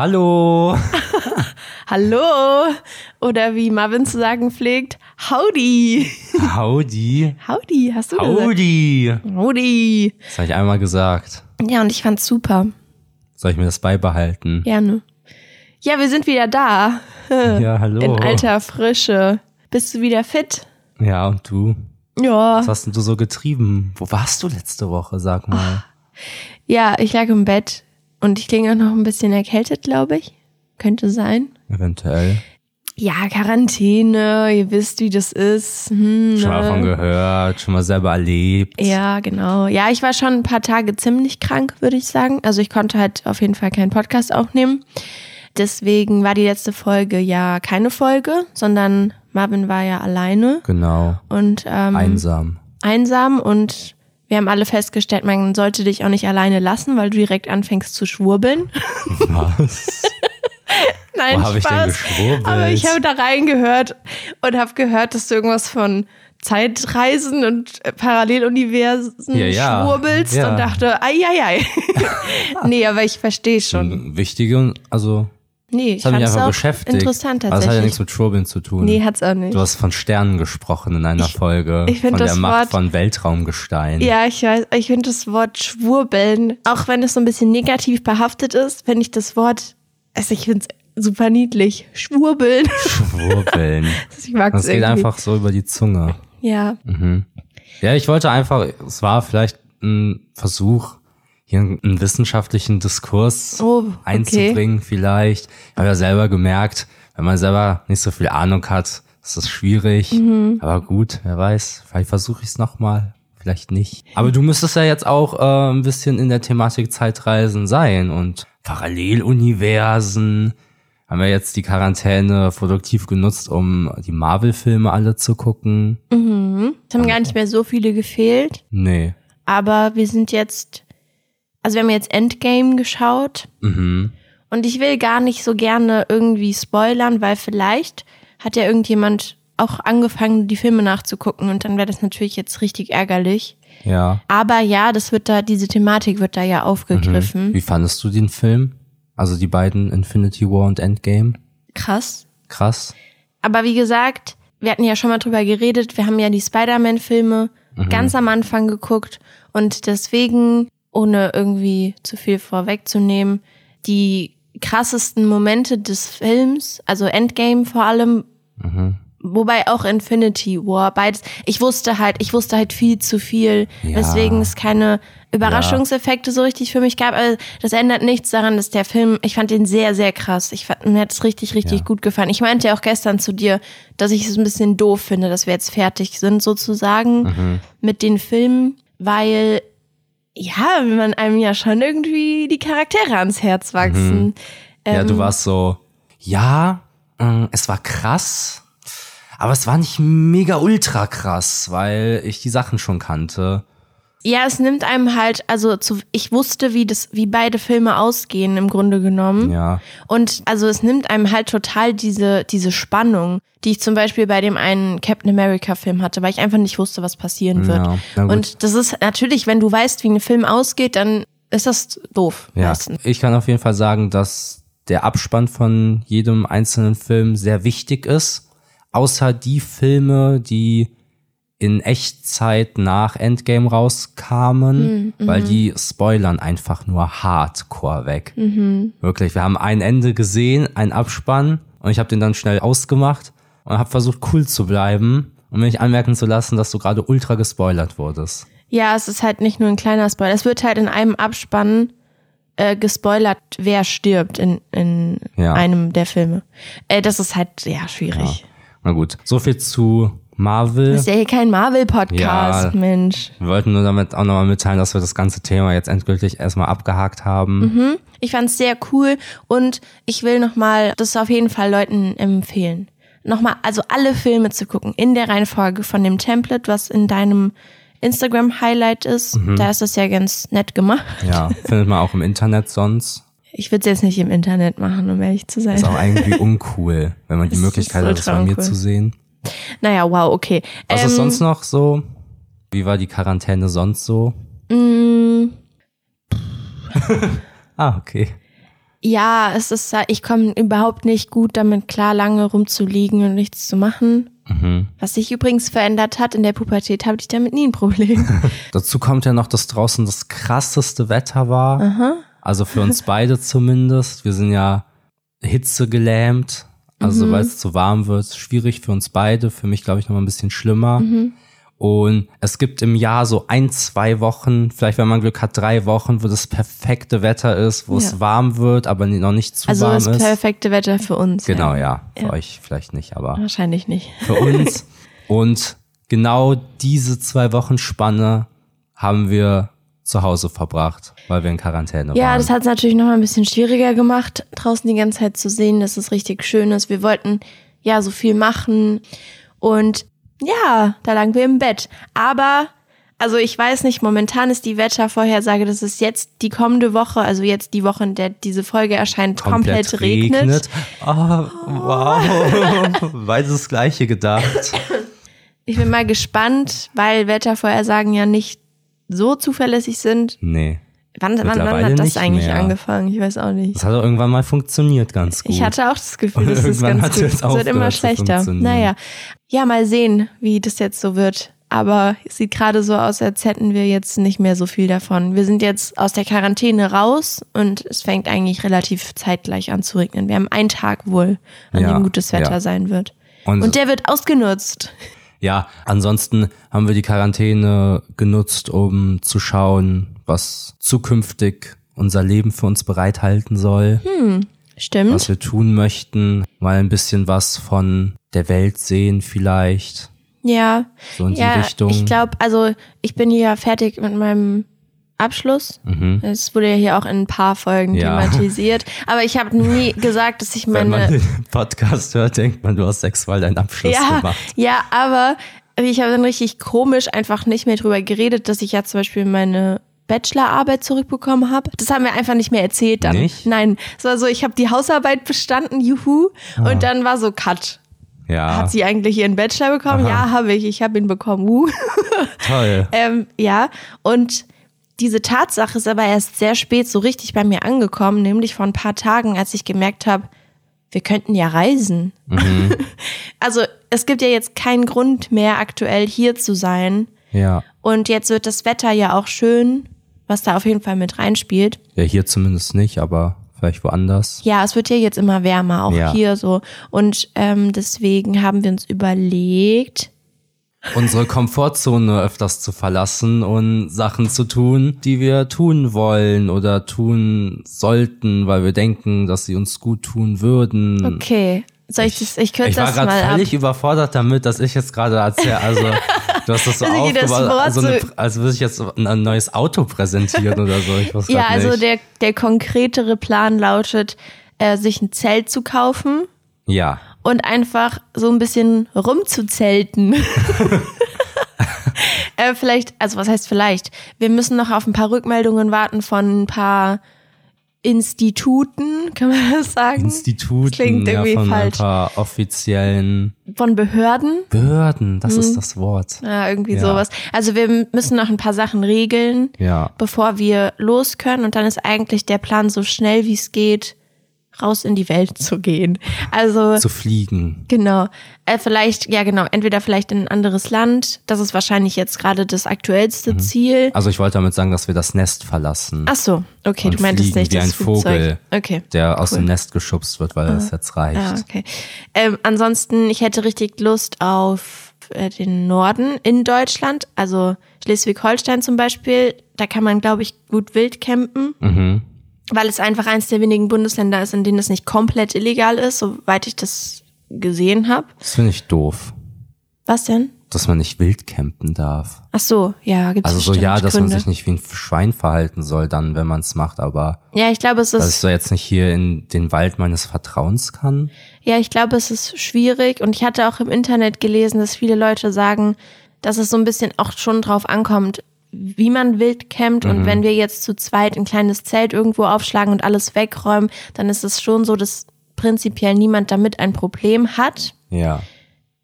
Hallo. Hallo. Oder wie Marvin zu sagen pflegt, Howdy. Howdy. Howdy, hast du Howdy. gesagt? Howdy. Das habe ich einmal gesagt. Ja, und ich fand's super. Soll ich mir das beibehalten? Gerne. Ja, wir sind wieder da. Ja, hallo. In alter Frische. Bist du wieder fit? Ja, und du? Ja. Was hast denn du so getrieben? Wo warst du letzte Woche, sag mal? Ja, ich lag im Bett und ich klinge auch noch ein bisschen erkältet, glaube ich. Könnte sein. Eventuell. Ja, Quarantäne, ihr wisst, wie das ist. Hm, Schon mal ne? von gehört, schon mal selber erlebt. Ja, genau. Ja, ich war schon ein paar Tage ziemlich krank, würde ich sagen. Also ich konnte halt auf jeden Fall keinen Podcast aufnehmen. Deswegen war die letzte Folge ja keine Folge, sondern Marvin war ja alleine Genau. und ähm, Einsam. einsam und wir haben alle festgestellt, man sollte dich auch nicht alleine lassen, weil du direkt anfängst zu schwurbeln. Was? Nein, Wo ich Spaß. geschwurbelt? Aber ich habe da reingehört und habe gehört, dass du irgendwas von Zeitreisen und äh, Paralleluniversen Ja, ja. schwurbelst Ja. und dachte, ei, ei, ei. nee, aber ich verstehe schon. Wichtige, also, Nee, ich das hat mich einfach beschäftigt. interessant Aber das hat ja nichts tatsächlich. mit Schwurbeln zu tun. Nee, hat's auch nicht. Du hast von Sternen gesprochen in einer Folge. ich von das der Macht Wort- von Weltraumgestein. Ja, ich weiß, ich finde das Wort schwurbeln, auch wenn es so ein bisschen negativ behaftet ist, finde ich das Wort, also ich finde es super niedlich. Schwurbeln. Schwurbeln. Ich mag Das es geht einfach so über die Zunge. Ja. Ja, ich wollte einfach, es war vielleicht ein Versuch, hier einen wissenschaftlichen Diskurs Oh, okay. einzubringen, vielleicht. Ich habe ja selber gemerkt, wenn man selber nicht so viel Ahnung hat, ist das schwierig. Mhm. Aber gut, wer weiß, vielleicht versuche ich es nochmal, vielleicht nicht. Aber du müsstest ja jetzt auch äh, ein bisschen in der Thematik Zeitreisen sein und Paralleluniversen. Haben wir jetzt die Quarantäne produktiv genutzt, um die Marvel-Filme alle zu gucken? Es haben gar nicht mehr so viele gefehlt, Nee. aber wir sind jetzt, also wir haben jetzt Endgame geschaut Mhm. und ich will gar nicht so gerne irgendwie spoilern, weil vielleicht hat ja irgendjemand auch angefangen, die Filme nachzugucken und dann wäre das natürlich jetzt richtig ärgerlich. Ja. Aber ja, das wird da, diese Thematik wird da ja aufgegriffen. Wie fandest du den Film? Also die beiden Infinity War und Endgame? Krass. Krass. Aber wie gesagt, wir hatten ja schon mal drüber geredet, wir haben ja die Spider-Man-Filme ganz am Anfang geguckt und deswegen, ohne irgendwie zu viel vorwegzunehmen, die krassesten Momente des Films, also Endgame vor allem, wobei auch Infinity War, beides, ich wusste halt, ich wusste halt viel zu viel, Ja. weswegen es keine Überraschungseffekte so richtig für mich gab. Aber das ändert nichts daran, dass der Film, ich fand den sehr, sehr krass. Ich fand, mir hat es richtig, richtig Ja. gut gefallen. Ich meinte ja auch gestern zu dir, dass ich es ein bisschen doof finde, dass wir jetzt fertig sind sozusagen Mhm. mit den Filmen, weil ja, man einem ja schon irgendwie die Charaktere ans Herz wachsen. ja, Ähm. du warst so, ja, äh, es war krass, aber es war nicht mega ultra krass, weil ich die Sachen schon kannte. Ja, es nimmt einem halt, also zu, ich wusste, wie das, wie beide Filme ausgehen im Grunde genommen. Ja. Und also es nimmt einem halt total diese, diese Spannung, die ich zum Beispiel bei dem einen Captain America Film hatte, weil ich einfach nicht wusste, was passieren wird. Ja. Und das ist natürlich, wenn du weißt, wie ein Film ausgeht, dann ist das doof. Ja, meistens. ich kann auf jeden Fall sagen, dass der Abspann von jedem einzelnen Film sehr wichtig ist. Außer die Filme, die in Echtzeit nach Endgame rauskamen, weil die spoilern einfach nur hardcore weg. Wirklich, wir haben ein Ende gesehen, ein Abspann und ich habe den dann schnell ausgemacht und habe versucht cool zu bleiben und mir nicht anmerken zu lassen, dass du gerade ultra gespoilert wurdest. Ja, es ist halt nicht nur ein kleiner Spoiler. Es wird halt in einem Abspann äh, gespoilert, wer stirbt in, in Ja. einem der Filme. Äh, das ist halt, ja, schwierig. Na gut, so viel zu Marvel. Das ist ja hier kein Marvel-Podcast, Ja. Mensch. Wir wollten nur damit auch nochmal mitteilen, dass wir das ganze Thema jetzt endgültig erstmal abgehakt haben. Ich fand's sehr cool und ich will nochmal das auf jeden Fall Leuten empfehlen. Nochmal, also alle Filme zu gucken in der Reihenfolge von dem Template, was in deinem Instagram-Highlight ist. Da ist das ja ganz nett gemacht. Ja, findet man auch im Internet sonst. Ich würde es jetzt nicht im Internet machen, um ehrlich zu sein. Ist auch irgendwie uncool, wenn man die Möglichkeit hat, das bei mir zu sehen. Naja, wow, okay. Was Ähm, ist sonst noch so? Wie war die Quarantäne sonst so? Mm. ah, okay. Ja, es ist, ich komme überhaupt nicht gut damit klar, lange rumzuliegen und nichts zu machen. Mhm. Was sich übrigens verändert hat in der Pubertät, habe ich damit nie ein Problem. Dazu kommt ja noch, dass draußen das krasseste Wetter war. Also für uns beide zumindest. Wir sind ja hitzegelähmt. Also Mhm. weil es zu warm wird, schwierig für uns beide. Für mich glaube ich noch mal ein bisschen schlimmer. Mhm. Und es gibt im Jahr so ein, zwei Wochen, vielleicht wenn man Glück hat, drei Wochen, wo das perfekte Wetter ist, wo es Ja. warm wird, aber noch nicht zu Also warm das ist. perfekte Wetter für uns. Genau, ja. Für Ja. euch vielleicht nicht, aber Wahrscheinlich nicht. für uns. Und genau diese zwei Wochen Spanne haben wir zu Hause verbracht, weil wir in Quarantäne Ja, waren. das hat es natürlich noch mal ein bisschen schwieriger gemacht, draußen die ganze Zeit zu sehen, dass es richtig schön ist. Wir wollten ja so viel machen und ja, da lagen wir im Bett. Aber, also ich weiß nicht, momentan ist die Wettervorhersage, dass es jetzt die kommende Woche, also jetzt die Woche, in der diese Folge erscheint, komplett, regnet. Ah, wow. Beides das gleiche gedacht. Ich bin mal gespannt, weil Wettervorhersagen ja nicht so zuverlässig sind. Nee. Wann, wann, wann hat das eigentlich mehr. angefangen? Ich weiß auch nicht. Das hat doch irgendwann mal funktioniert ganz gut. Ich hatte auch das Gefühl, Und das ist irgendwann ganz gut. es Es wird immer schlechter. Naja. Ja, mal sehen, wie das jetzt so wird. Aber es sieht gerade so aus, als hätten wir jetzt nicht mehr so viel davon. Wir sind jetzt aus der Quarantäne raus und es fängt eigentlich relativ zeitgleich an zu regnen. Wir haben einen Tag wohl, an Ja, dem gutes Wetter ja. sein wird. Und- Und, der wird ausgenutzt. Ja, ansonsten haben wir die Quarantäne genutzt, um zu schauen, was zukünftig unser Leben für uns bereithalten soll, Stimmt. was wir tun möchten, mal ein bisschen was von der Welt sehen vielleicht, Ja. so in ja, die Richtung. Ich glaube, also ich bin hier fertig mit meinem Abschluss. Es wurde ja hier auch in ein paar Folgen Mhm. Ja. thematisiert. Aber ich habe nie gesagt, dass ich Wenn man meine. den Podcast hört, denkt man, du hast sexuell deinen Abschluss Ja, gemacht. ja, aber ich habe dann richtig komisch einfach nicht mehr drüber geredet, dass ich ja zum Beispiel meine Bachelorarbeit zurückbekommen habe. Das haben wir einfach nicht mehr erzählt dann. Nicht? Nein, es war so, ich habe die Hausarbeit bestanden, juhu. Und dann war so Cut. Ja, Hat sie eigentlich ihren Bachelor bekommen? Aha. Ja, habe ich. Ich habe ihn bekommen. Uh. toll. Ähm, ja, und diese Tatsache ist aber erst sehr spät so richtig bei mir angekommen, nämlich vor ein paar Tagen, als ich gemerkt habe, wir könnten ja reisen. also es gibt ja jetzt keinen Grund mehr, aktuell hier zu sein. Ja. Und jetzt wird das Wetter ja auch schön, was da auf jeden Fall mit reinspielt. Ja, hier zumindest nicht, aber vielleicht woanders. Ja, es wird ja jetzt immer wärmer, auch Ja. hier so. Und ähm, deswegen haben wir uns überlegt, unsere Komfortzone öfters zu verlassen und Sachen zu tun, die wir tun wollen oder tun sollten, weil wir denken, dass sie uns gut tun würden. okay, soll ich das, ich kürze Ich war das gerade mal ab. völlig überfordert damit, dass ich jetzt gerade erzähle, also du hast das so Also aufgebaut, also eine, so- als würde ich jetzt ein, neues Auto präsentieren oder so. Ich weiß Ja, also nicht. der, der konkretere Plan lautet, äh, sich ein Zelt zu kaufen ja, und einfach so ein bisschen rumzuzelten. äh, vielleicht, also was heißt vielleicht? Wir müssen noch auf ein paar Rückmeldungen warten von ein paar Instituten, kann man das sagen? Instituten, Klingt ja, irgendwie von falsch. ein paar offiziellen Von Behörden. Behörden, das ist das Wort. Ja, irgendwie Ja. sowas. Also wir müssen noch ein paar Sachen regeln, Ja. bevor wir los können. Und dann ist eigentlich der Plan, so schnell wie es geht, raus in die Welt zu gehen. Also Zu fliegen. Genau. Äh, vielleicht, ja genau, entweder vielleicht in ein anderes Land. Das ist wahrscheinlich jetzt gerade das aktuellste Mhm. Ziel. Also ich wollte damit sagen, dass wir das Nest verlassen. Ach so, okay, du meintest nicht wie das ein Flugzeug. Vogel, Okay. der aus cool. dem Nest geschubst wird, weil es jetzt reicht. Ja, okay. Ähm, ansonsten, ich hätte richtig Lust auf äh, den Norden in Deutschland, also Schleswig-Holstein zum Beispiel. Da kann man, glaube ich, gut wild campen. Mhm. Weil es einfach eins der wenigen Bundesländer ist, in denen es nicht komplett illegal ist, soweit ich das gesehen habe. Das finde ich doof, Was denn? dass man nicht wild campen darf. Ach so, ja, gibt es Also so ja, dass man sich nicht wie ein Schwein verhalten soll dann, wenn man es macht, aber Ja, ich glaube, es dass ich ist so jetzt nicht hier in den Wald meines Vertrauens kann. ja, ich glaube, es ist schwierig und ich hatte auch im Internet gelesen, dass viele Leute sagen, dass es so ein bisschen auch schon drauf ankommt, wie man wild campt Mhm. und wenn wir jetzt zu zweit ein kleines Zelt irgendwo aufschlagen und alles wegräumen, dann ist es schon so, dass prinzipiell niemand damit ein Problem hat. Ja.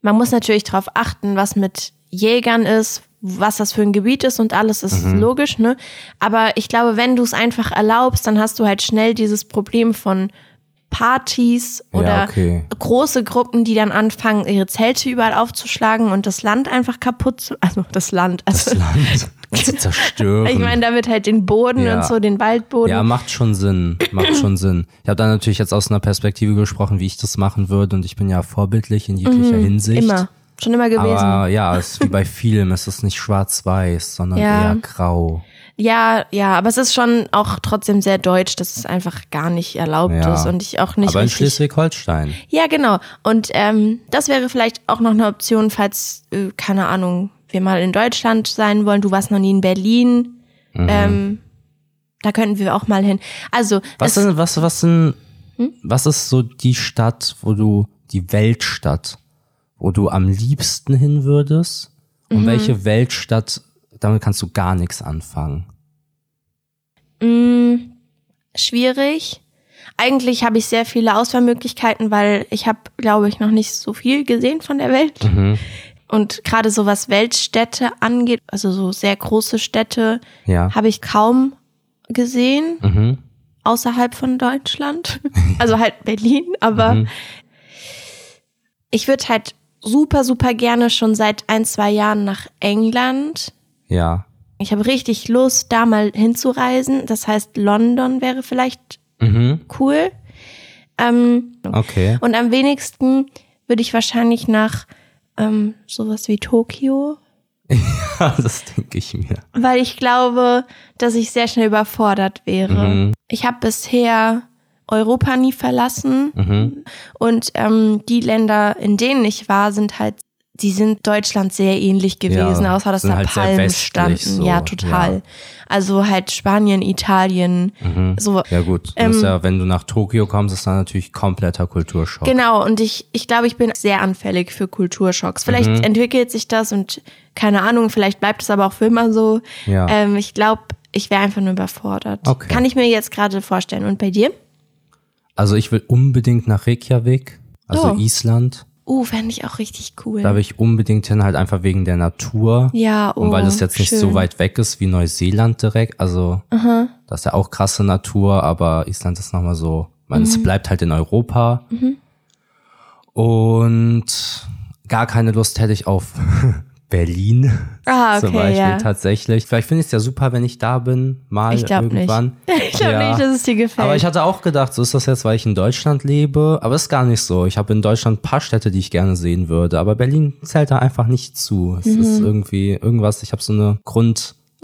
Man muss natürlich darauf achten, was mit Jägern ist, was das für ein Gebiet ist und alles ist Mhm. logisch, ne? Aber ich glaube, wenn du es einfach erlaubst, dann hast du halt schnell dieses Problem von Partys Ja, oder okay. große Gruppen, die dann anfangen, ihre Zelte überall aufzuschlagen und das Land einfach kaputt zu, also das Land, also Das Land zu zerstören. ich meine damit halt den Boden Ja. und so, den Waldboden. Ja, macht schon Sinn. Macht schon Sinn. Ich habe da natürlich jetzt aus einer Perspektive gesprochen, wie ich das machen würde. Und ich bin ja vorbildlich in jeglicher Hinsicht. Mhm. Immer. Schon immer gewesen. Aber ja, es ist wie bei Filmen. Es ist nicht schwarz-weiß, sondern Ja. eher grau. Ja, ja, aber es ist schon auch trotzdem sehr deutsch, dass es einfach gar nicht erlaubt Ja. ist und ich auch nicht Aber in. Schleswig-Holstein. Ja, genau. Und ähm, das wäre vielleicht auch noch eine Option, falls, äh, keine Ahnung, wir mal in Deutschland sein wollen. Du warst noch nie in Berlin. Mhm. Ähm, da könnten wir auch mal hin. Also, Was sind, was, was sind, Hm? was ist so die Stadt, wo du, die Weltstadt, wo du am liebsten hin würdest? Und Mhm. welche Weltstadt, damit kannst du gar nichts anfangen? mh, schwierig. Eigentlich habe ich sehr viele Auswahlmöglichkeiten, weil ich habe, glaube ich, noch nicht so viel gesehen von der Welt. Mhm. Und gerade so was Weltstädte angeht, also so sehr große Städte, Ja. habe ich kaum gesehen Mhm. außerhalb von Deutschland. Also halt Berlin, aber Mhm. ich würde halt super, super gerne schon seit ein, zwei Jahren nach England. Ja. Ich habe richtig Lust, da mal hinzureisen. Das heißt, London wäre vielleicht Mhm. cool. Ähm, Okay. und am wenigsten würde ich wahrscheinlich nach ähm, sowas wie Tokio, das denke ich mir. weil ich glaube, dass ich sehr schnell überfordert wäre. Mhm. Ich habe bisher Europa nie verlassen Mhm. und ähm, die Länder, in denen ich war, sind halt, die sind Deutschland sehr ähnlich gewesen, Ja, außer dass da halt Palmen standen. so, ja, total. ja. Also halt Spanien, Italien, so. Ja gut, Ähm, musst ja, wenn du nach Tokio kommst, ist da natürlich kompletter Kulturschock. Genau, und ich, ich glaube, ich bin sehr anfällig für Kulturschocks. Vielleicht Mhm. entwickelt sich das und keine Ahnung, vielleicht bleibt es aber auch für immer so. Ja. Ähm, ich glaube, ich wäre einfach nur überfordert. Okay. Kann ich mir jetzt gerade vorstellen. Und bei dir? Also ich will unbedingt nach Reykjavik, also Oh. Island. Uh, fände ich auch richtig cool. Da will ich unbedingt hin, halt einfach wegen der Natur. ja, oh, Und weil das jetzt nicht schön. so weit weg ist wie Neuseeland direkt. Also das ist ja auch krasse Natur, aber Island ist nochmal so, man, Mhm. es bleibt halt in Europa. Und gar keine Lust hätte ich auf Berlin Ah, zum okay, Beispiel ja. tatsächlich. Vielleicht finde ich es ja super, wenn ich da bin, mal Ich glaub nicht. irgendwann. Ich glaube Ja. nicht, dass es dir gefällt. Aber ich hatte auch gedacht, so ist das jetzt, weil ich in Deutschland lebe. Aber ist gar nicht so. Ich habe in Deutschland ein paar Städte, die ich gerne sehen würde. Aber Berlin zählt da einfach nicht zu. Es ist Mhm. irgendwie irgendwas, ich habe so eine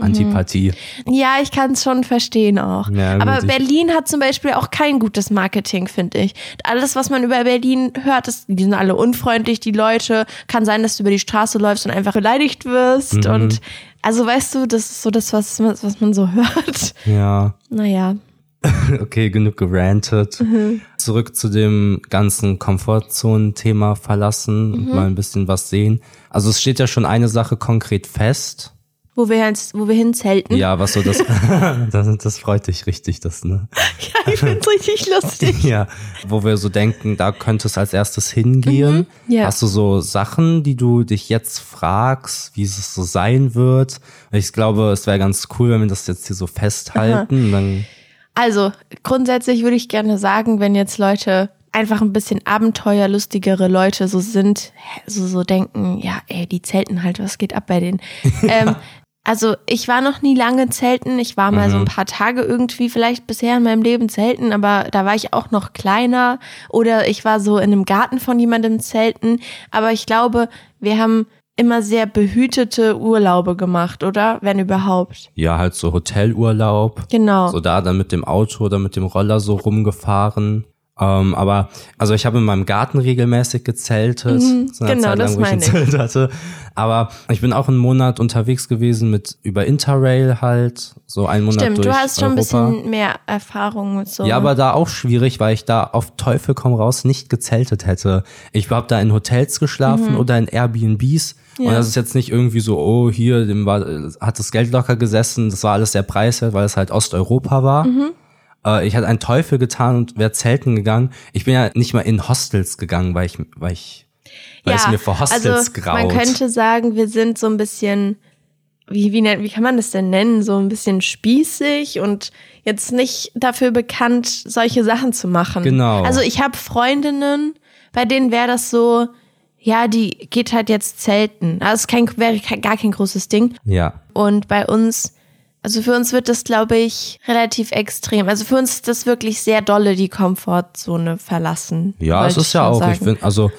Grundantipathie. ja, ich kann es schon verstehen auch. Ja, Aber Berlin hat zum Beispiel auch kein gutes Marketing, finde ich. Alles, was man über Berlin hört, ist, die sind alle unfreundlich, die Leute. Kann sein, dass du über die Straße läufst und einfach beleidigt wirst. Mhm. Und also weißt du, das ist so das, was, was man so hört. Ja, Naja. okay, genug gerantet. Mhm. Zurück zu dem ganzen Komfortzonen-Thema verlassen und Mhm. mal ein bisschen was sehen. Also es steht ja schon eine Sache konkret fest. Wo wir, jetzt, wo wir hinzelten. Ja, was so das, das, das freut dich richtig, das, ne? Ja, ich find's richtig lustig. Ja, wo wir so denken, da könnte es als erstes hingehen. Mhm, ja. Hast du so Sachen, die du dich jetzt fragst, wie es so sein wird? Ich glaube, es wäre ganz cool, wenn wir das jetzt hier so festhalten. Dann, Also, grundsätzlich würde ich gerne sagen, wenn jetzt Leute einfach ein bisschen abenteuerlustigere Leute so sind, so, so denken, ja, ey, die zelten halt, was geht ab bei denen? ähm, also, ich war noch nie lange zelten. Ich war mal so ein paar Tage irgendwie vielleicht bisher in meinem Leben zelten, aber da war ich auch noch kleiner. Oder ich war so in einem Garten von jemandem zelten. Aber ich glaube, wir haben immer sehr behütete Urlaube gemacht, oder? Wenn überhaupt. ja, halt so Hotelurlaub. Genau. So da dann mit dem Auto oder mit dem Roller so rumgefahren. Ähm, aber, also ich habe in meinem Garten regelmäßig gezeltet. zu einer genau, Zeit lang, das wo ich ein. Zelt hatte. Aber ich bin auch einen Monat unterwegs gewesen mit über Interrail halt. So einen Monat Stimmt, durch du hast schon ein bisschen mehr Erfahrung mit so. Ja, aber da auch schwierig, weil ich da auf Teufel komm raus nicht gezeltet hätte. Ich habe da in Hotels geschlafen oder in Airbnbs. Und Mhm. Ja. das ist jetzt nicht irgendwie so, oh, hier, dem war, hat das Geld locker gesessen. Das war alles sehr preiswert, weil es halt Osteuropa war. Mhm. Äh, ich hatte einen Teufel getan und wäre zelten gegangen. Ich bin ja nicht mal in Hostels gegangen, weil ich, weil ich, weil es mir vor Hostels also graut. man könnte sagen, wir sind so ein bisschen wie, wie, wie kann man das denn nennen? So ein bisschen spießig und jetzt nicht dafür bekannt, solche Sachen zu machen. Genau. Also ich habe Freundinnen, bei denen wäre das so, ja, die geht halt jetzt zelten. Also es kein, wäre gar kein großes Ding. Ja. Und bei uns, also für uns wird das, glaube ich, relativ extrem. Also für uns ist das wirklich sehr dolle, die Komfortzone verlassen. Ja, es ist ja auch, sagen. ich finde, also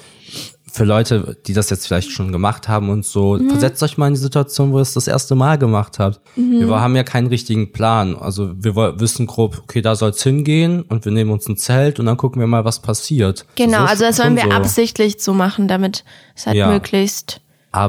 für Leute, die das jetzt vielleicht schon gemacht haben und so, Mhm. versetzt euch mal in die Situation, wo ihr es das erste Mal gemacht habt. Mhm. Wir haben ja keinen richtigen Plan. Also wir wissen grob, okay, da soll's hingehen und wir nehmen uns ein Zelt und dann gucken wir mal, was passiert. Genau, ist also das schon wollen wir so absichtlich so machen, damit es halt Ja. möglichst.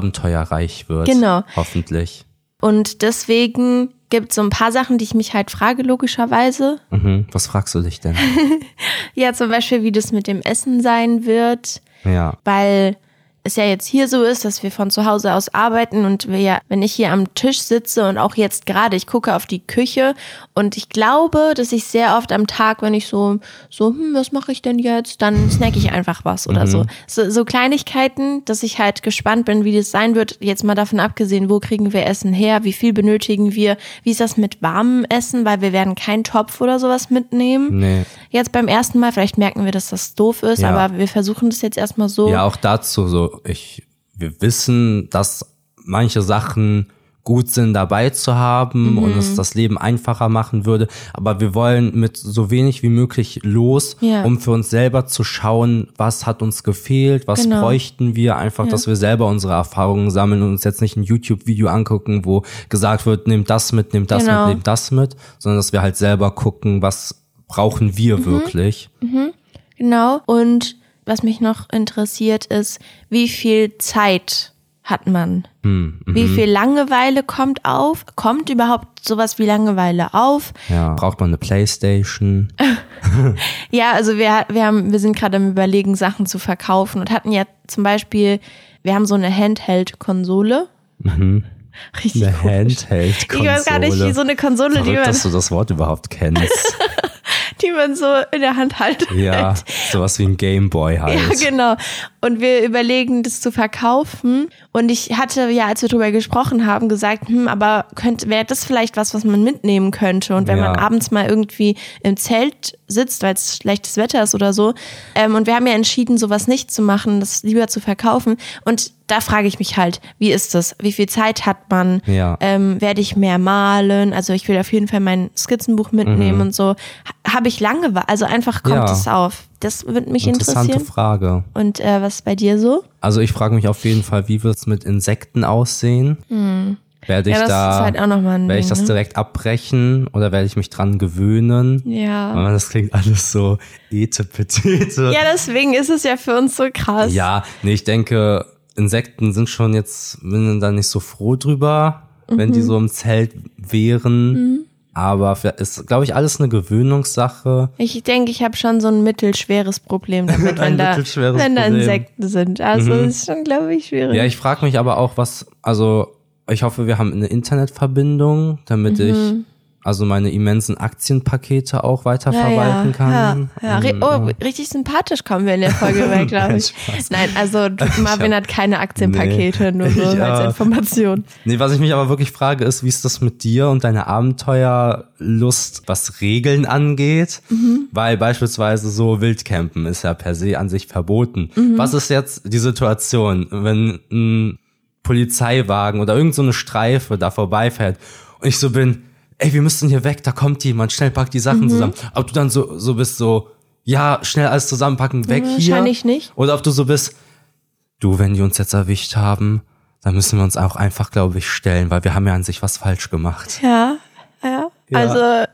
abenteuerreich wird. Genau. Hoffentlich. Und deswegen gibt es so ein paar Sachen, die ich mich halt frage, logischerweise. Mhm. Was fragst du dich denn? Ja, zum Beispiel, wie das mit dem Essen sein wird. ja. weil es ja jetzt hier so ist, dass wir von zu Hause aus arbeiten und wir ja, wenn ich hier am Tisch sitze und auch jetzt gerade, ich gucke auf die Küche und ich glaube, dass ich sehr oft am Tag, wenn ich so, so, hm, was mache ich denn jetzt, dann snack ich einfach was oder so. so. So Kleinigkeiten, dass ich halt gespannt bin, wie das sein wird. Jetzt mal davon abgesehen, wo kriegen wir Essen her, wie viel benötigen wir, wie ist das mit warmem Essen, weil wir werden keinen Topf oder sowas mitnehmen. Nee. Jetzt beim ersten Mal, vielleicht merken wir, dass das doof ist, Ja. aber wir versuchen das jetzt erstmal so. Ja, auch dazu so, ich, wir wissen, dass manche Sachen gut sind, dabei zu haben und Mhm. es das Leben einfacher machen würde. Aber wir wollen mit so wenig wie möglich los, Ja. um für uns selber zu schauen, was hat uns gefehlt, was Genau. bräuchten wir, einfach, dass wir selber unsere Erfahrungen sammeln und uns jetzt nicht ein YouTube-Video angucken, wo gesagt wird, nehmt das mit, nehmt das Genau. mit, nehmt das mit, sondern dass wir halt selber gucken, was brauchen wir Mhm. wirklich. Genau. Und was mich noch interessiert ist, wie viel Zeit hat man? Hm, mhm. Wie viel Langeweile kommt auf? Kommt überhaupt sowas wie Langeweile auf? Ja, braucht man eine Playstation? Ja, also wir, wir, haben, wir sind gerade am überlegen, Sachen zu verkaufen und hatten ja zum Beispiel, wir haben so eine Handheld-Konsole. Richtig Eine. Handheld-Konsole. Ich weiß gar nicht, wie so eine Konsole, die Verrückt, man, dass du das Wort überhaupt kennst. die man so in der Hand haltet. ja, sowas wie ein Gameboy halt. Ja, genau. Und wir überlegen, das zu verkaufen. Und ich hatte ja, als wir drüber gesprochen haben, gesagt, hm, aber könnte, wäre das vielleicht was, was man mitnehmen könnte? Und wenn Ja. man abends mal irgendwie im Zelt sitzt, weil es schlechtes Wetter ist oder so. Ähm, und wir haben ja entschieden, sowas nicht zu machen, das lieber zu verkaufen. Und da frage ich mich halt, wie ist das? Wie viel Zeit hat man? Ja. Ähm, werde ich mehr malen? Also ich will auf jeden Fall mein Skizzenbuch mitnehmen und so. Ha- Habe ich Langeweile? Also einfach kommt Mhm. Ja. es auf. Das würde mich Interessante interessieren. Frage. Und äh, was ist bei dir so? Also ich frage mich auf jeden Fall, wie wird's mit Insekten aussehen? Werde ich Hm. Ja, das da, halt werde ich Ding, das ne? direkt abbrechen oder werde ich mich dran gewöhnen? Ja. Aber das klingt alles so etepetete. Ja, deswegen ist es ja für uns so krass. Ja, nee, ich denke, Insekten sind schon jetzt, bin da nicht so froh drüber, wenn Mhm. die so im Zelt wären. Aber für- ist, glaube ich, alles eine Gewöhnungssache. Ich denke, ich habe schon so ein mittelschweres Problem damit, wenn, da, wenn da Problem. Mhm. Insekten sind. Also das ist schon, glaube ich, schwierig. Ja, ich frage mich aber auch, was, also ich hoffe, wir haben eine Internetverbindung, damit ich also meine immensen Aktienpakete auch weiterverwalten kann. Ja, ja. Ri- Oh, richtig sympathisch kommen wir in der Folge weg, glaube ich. Nein, also Marvin hat keine Aktienpakete, nur so Ich, als Information. Nee, was ich mich aber wirklich frage, ist, wie ist das mit dir und deiner Abenteuerlust, was Regeln angeht? Weil beispielsweise so Wildcampen ist ja per se an sich verboten. Was ist jetzt die Situation, wenn ein Polizeiwagen oder irgend so eine Streife da vorbeifährt und ich so bin, ey, wir müssen hier weg, da kommt jemand, schnell pack die Sachen zusammen. Ob du dann so, so bist so, ja, schnell alles zusammenpacken, weg hier. Wahrscheinlich nicht. Oder ob du so bist, du, wenn die uns jetzt erwischt haben, dann müssen wir uns auch einfach, glaube ich, stellen, weil wir haben ja an sich was falsch gemacht. Ja, ja. Ja. Also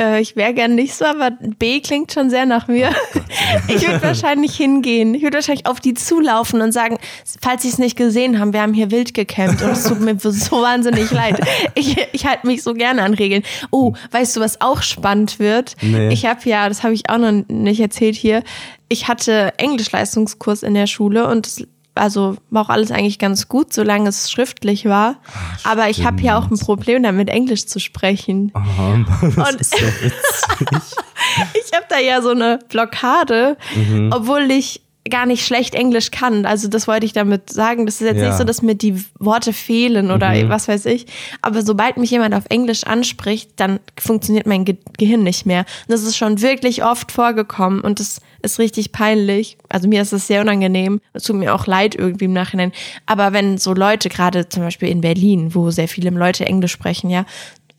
äh, ich wäre gern nicht so, aber B klingt schon sehr nach mir. ich würde wahrscheinlich hingehen. Ich würde wahrscheinlich auf die zulaufen und sagen, falls sie es nicht gesehen haben, wir haben hier wild gecampt und es tut mir so wahnsinnig leid. Ich, ich halte mich so gerne an Regeln. Oh, weißt du, was auch spannend wird? Nee. Ich habe ja, das habe ich auch noch nicht erzählt hier, ich hatte Englischleistungskurs in der Schule und also war auch alles eigentlich ganz gut, solange es schriftlich war. Aber ich habe ja auch ein Problem damit, Englisch zu sprechen. das Und- ist so witzig. Ich habe da ja so eine Blockade, obwohl ich gar nicht schlecht Englisch kann. Also das wollte ich damit sagen. Das ist jetzt Ja. nicht so, dass mir die Worte fehlen oder was weiß ich. Aber sobald mich jemand auf Englisch anspricht, dann funktioniert mein Ge Gehirn nicht mehr. Und das ist schon wirklich oft vorgekommen und das ist richtig peinlich. Also mir ist es sehr unangenehm. Es tut mir auch leid irgendwie im Nachhinein. Aber wenn so Leute, gerade zum Beispiel in Berlin, wo sehr viele Leute Englisch sprechen, ja,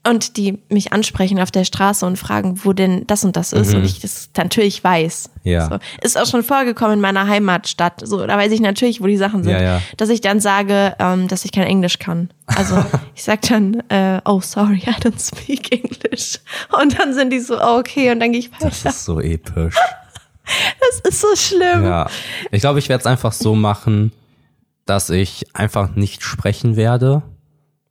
und die mich ansprechen auf der Straße und fragen, wo denn das und das ist und ich das natürlich weiß. Mhm. Ja. So. Ist auch schon vorgekommen in meiner Heimatstadt. So, da weiß ich natürlich, wo die Sachen sind. Ja, ja. Dass ich dann sage, ähm, dass ich kein Englisch kann. Also ich sag dann, äh, oh sorry, I don't speak English. Und dann sind die so, oh, okay, und dann gehe ich Das weiter. ist so episch. Das ist so schlimm. Ja. Ich glaube, ich werde es einfach so machen, dass ich einfach nicht sprechen werde,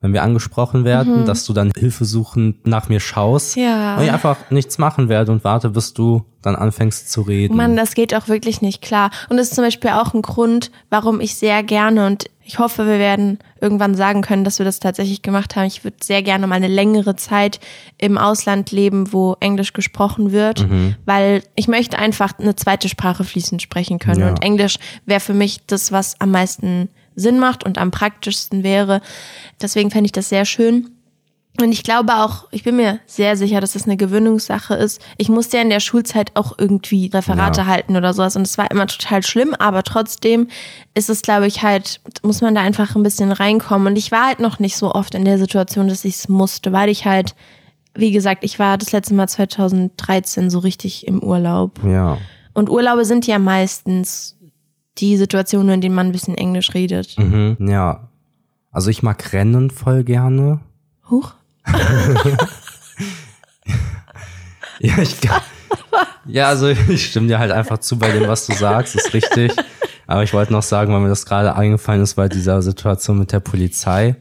wenn wir angesprochen werden, dass du dann hilfesuchend nach mir schaust. Mhm. Ja. Und ich einfach nichts machen werde und warte, bis du dann anfängst zu reden. Mann, das geht auch wirklich nicht klar. Und das ist zum Beispiel auch ein Grund, warum ich sehr gerne und ich hoffe, wir werden irgendwann sagen können, dass wir das tatsächlich gemacht haben. Ich würde sehr gerne mal eine längere Zeit im Ausland leben, wo Englisch gesprochen wird, Mhm. weil ich möchte einfach eine zweite Sprache fließend sprechen können. Ja. Und Englisch wäre für mich das, was am meisten Sinn macht und am praktischsten wäre. Deswegen fände ich das sehr schön. Und ich glaube auch, ich bin mir sehr sicher, dass es eine Gewöhnungssache ist. Ich musste ja in der Schulzeit auch irgendwie Referate Ja. halten oder sowas und es war immer total schlimm, aber trotzdem ist es, glaube ich, halt, muss man da einfach ein bisschen reinkommen. Und ich war halt noch nicht so oft in der Situation, dass ich es musste, weil ich halt, wie gesagt, ich war das letzte Mal 2013 so richtig im Urlaub. ja. Und Urlaube sind ja meistens die Situationen, in denen man ein bisschen Englisch redet. Mhm. Ja. Also ich mag Rennen voll gerne. Huch. Ja, ich Ja, also ich stimme dir halt einfach zu bei dem, was du sagst, ist richtig. Aber ich wollte noch sagen, weil mir das gerade eingefallen ist bei dieser Situation mit der Polizei.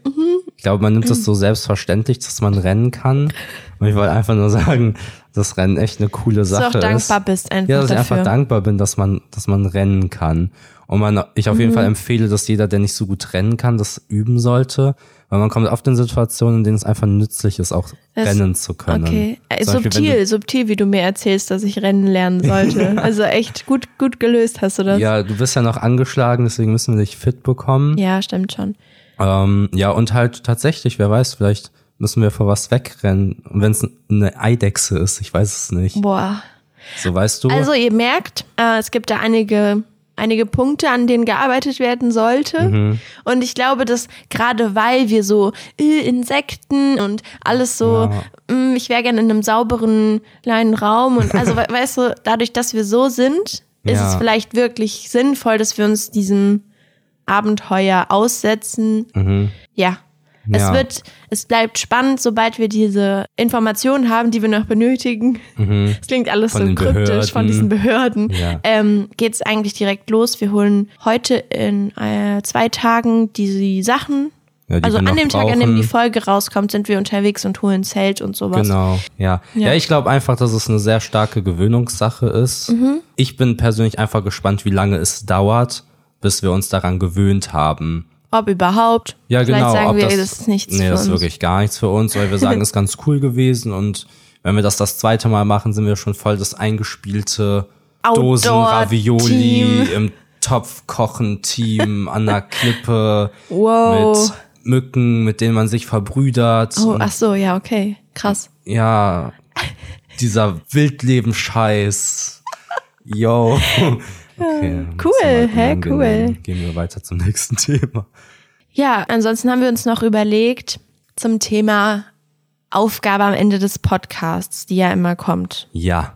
Ich glaube, man nimmt es so selbstverständlich, dass man rennen kann. Und ich wollte einfach nur sagen, dass Rennen echt eine coole Dass du Sache auch dankbar ist. bist einfach Ja, dass ich dafür. einfach dankbar bin, dass man, dass man rennen kann. Und man, ich auf Mhm. jeden Fall empfehle, dass jeder, der nicht so gut rennen kann, das üben sollte. Weil man kommt oft in Situationen, in denen es einfach nützlich ist, auch Das- rennen zu können. Okay, äh, Zum Beispiel, wenn subtil, du- subtil, wie du mir erzählst, dass ich rennen lernen sollte. also echt gut, gut gelöst hast du das. Ja, du bist ja noch angeschlagen, deswegen müssen wir dich fit bekommen. Ja, stimmt schon. Ähm, ja, und halt tatsächlich, wer weiß, vielleicht müssen wir vor was wegrennen. Und wenn es eine Eidechse ist, ich weiß es nicht. Boah. So weißt du. Also ihr merkt, äh, es gibt da einige, einige Punkte, an denen gearbeitet werden sollte. Mhm. Und ich glaube, dass gerade weil wir so äh, Insekten und alles so, mh, ich wäre gerne in einem sauberen kleinen Raum und also we weißt du, dadurch, dass wir so sind, ist Ja. es vielleicht wirklich sinnvoll, dass wir uns diesem Abenteuer aussetzen. Ja. Es Mhm. Ja. wird, es bleibt spannend, sobald wir diese Informationen haben, die wir noch benötigen. Es klingt alles Mhm. Von so kryptisch von Behörden. diesen Behörden. Ja. Ähm, Geht es eigentlich direkt los. Wir holen heute in äh, zwei Tagen die Sachen. Ja, also an dem Tag, an dem die Folge rauskommt, sind wir unterwegs und holen Zelt und sowas. Genau, ja. Ja, Ja. ich glaube einfach, dass es eine sehr starke Gewöhnungssache ist. Mhm. Ich bin persönlich einfach gespannt, wie lange es dauert, bis wir uns daran gewöhnt haben. Ob überhaupt. Ja, Vielleicht genau. sagen ob wir, das, ey, das ist nichts Nee, das ist wirklich gar nichts für uns, weil wir sagen, ist ganz cool gewesen und wenn wir das das zweite Mal machen, sind wir schon voll das eingespielte Dosen Ravioli Outdoor-Team. im Topf kochen Team an der Klippe Wow. mit Mücken, mit denen man sich verbrüdert. Oh, ach so, ja, okay. Krass. ja, dieser Wildleben-Scheiß. Yo. Okay, das cool, hä, unangenehm. cool. Gehen wir weiter zum nächsten Thema. Ja, ansonsten haben wir uns noch überlegt zum Thema Aufgabe am Ende des Podcasts, die ja immer kommt. Ja.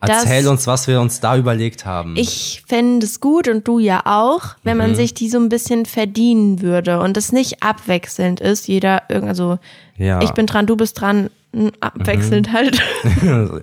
Das- Erzähl uns, was wir uns da überlegt haben. Ich fände es gut und du ja auch, wenn Mhm. man sich die so ein bisschen verdienen würde und es nicht abwechselnd ist. Jeder, also Ja. ich bin dran, du bist dran, abwechselnd halt.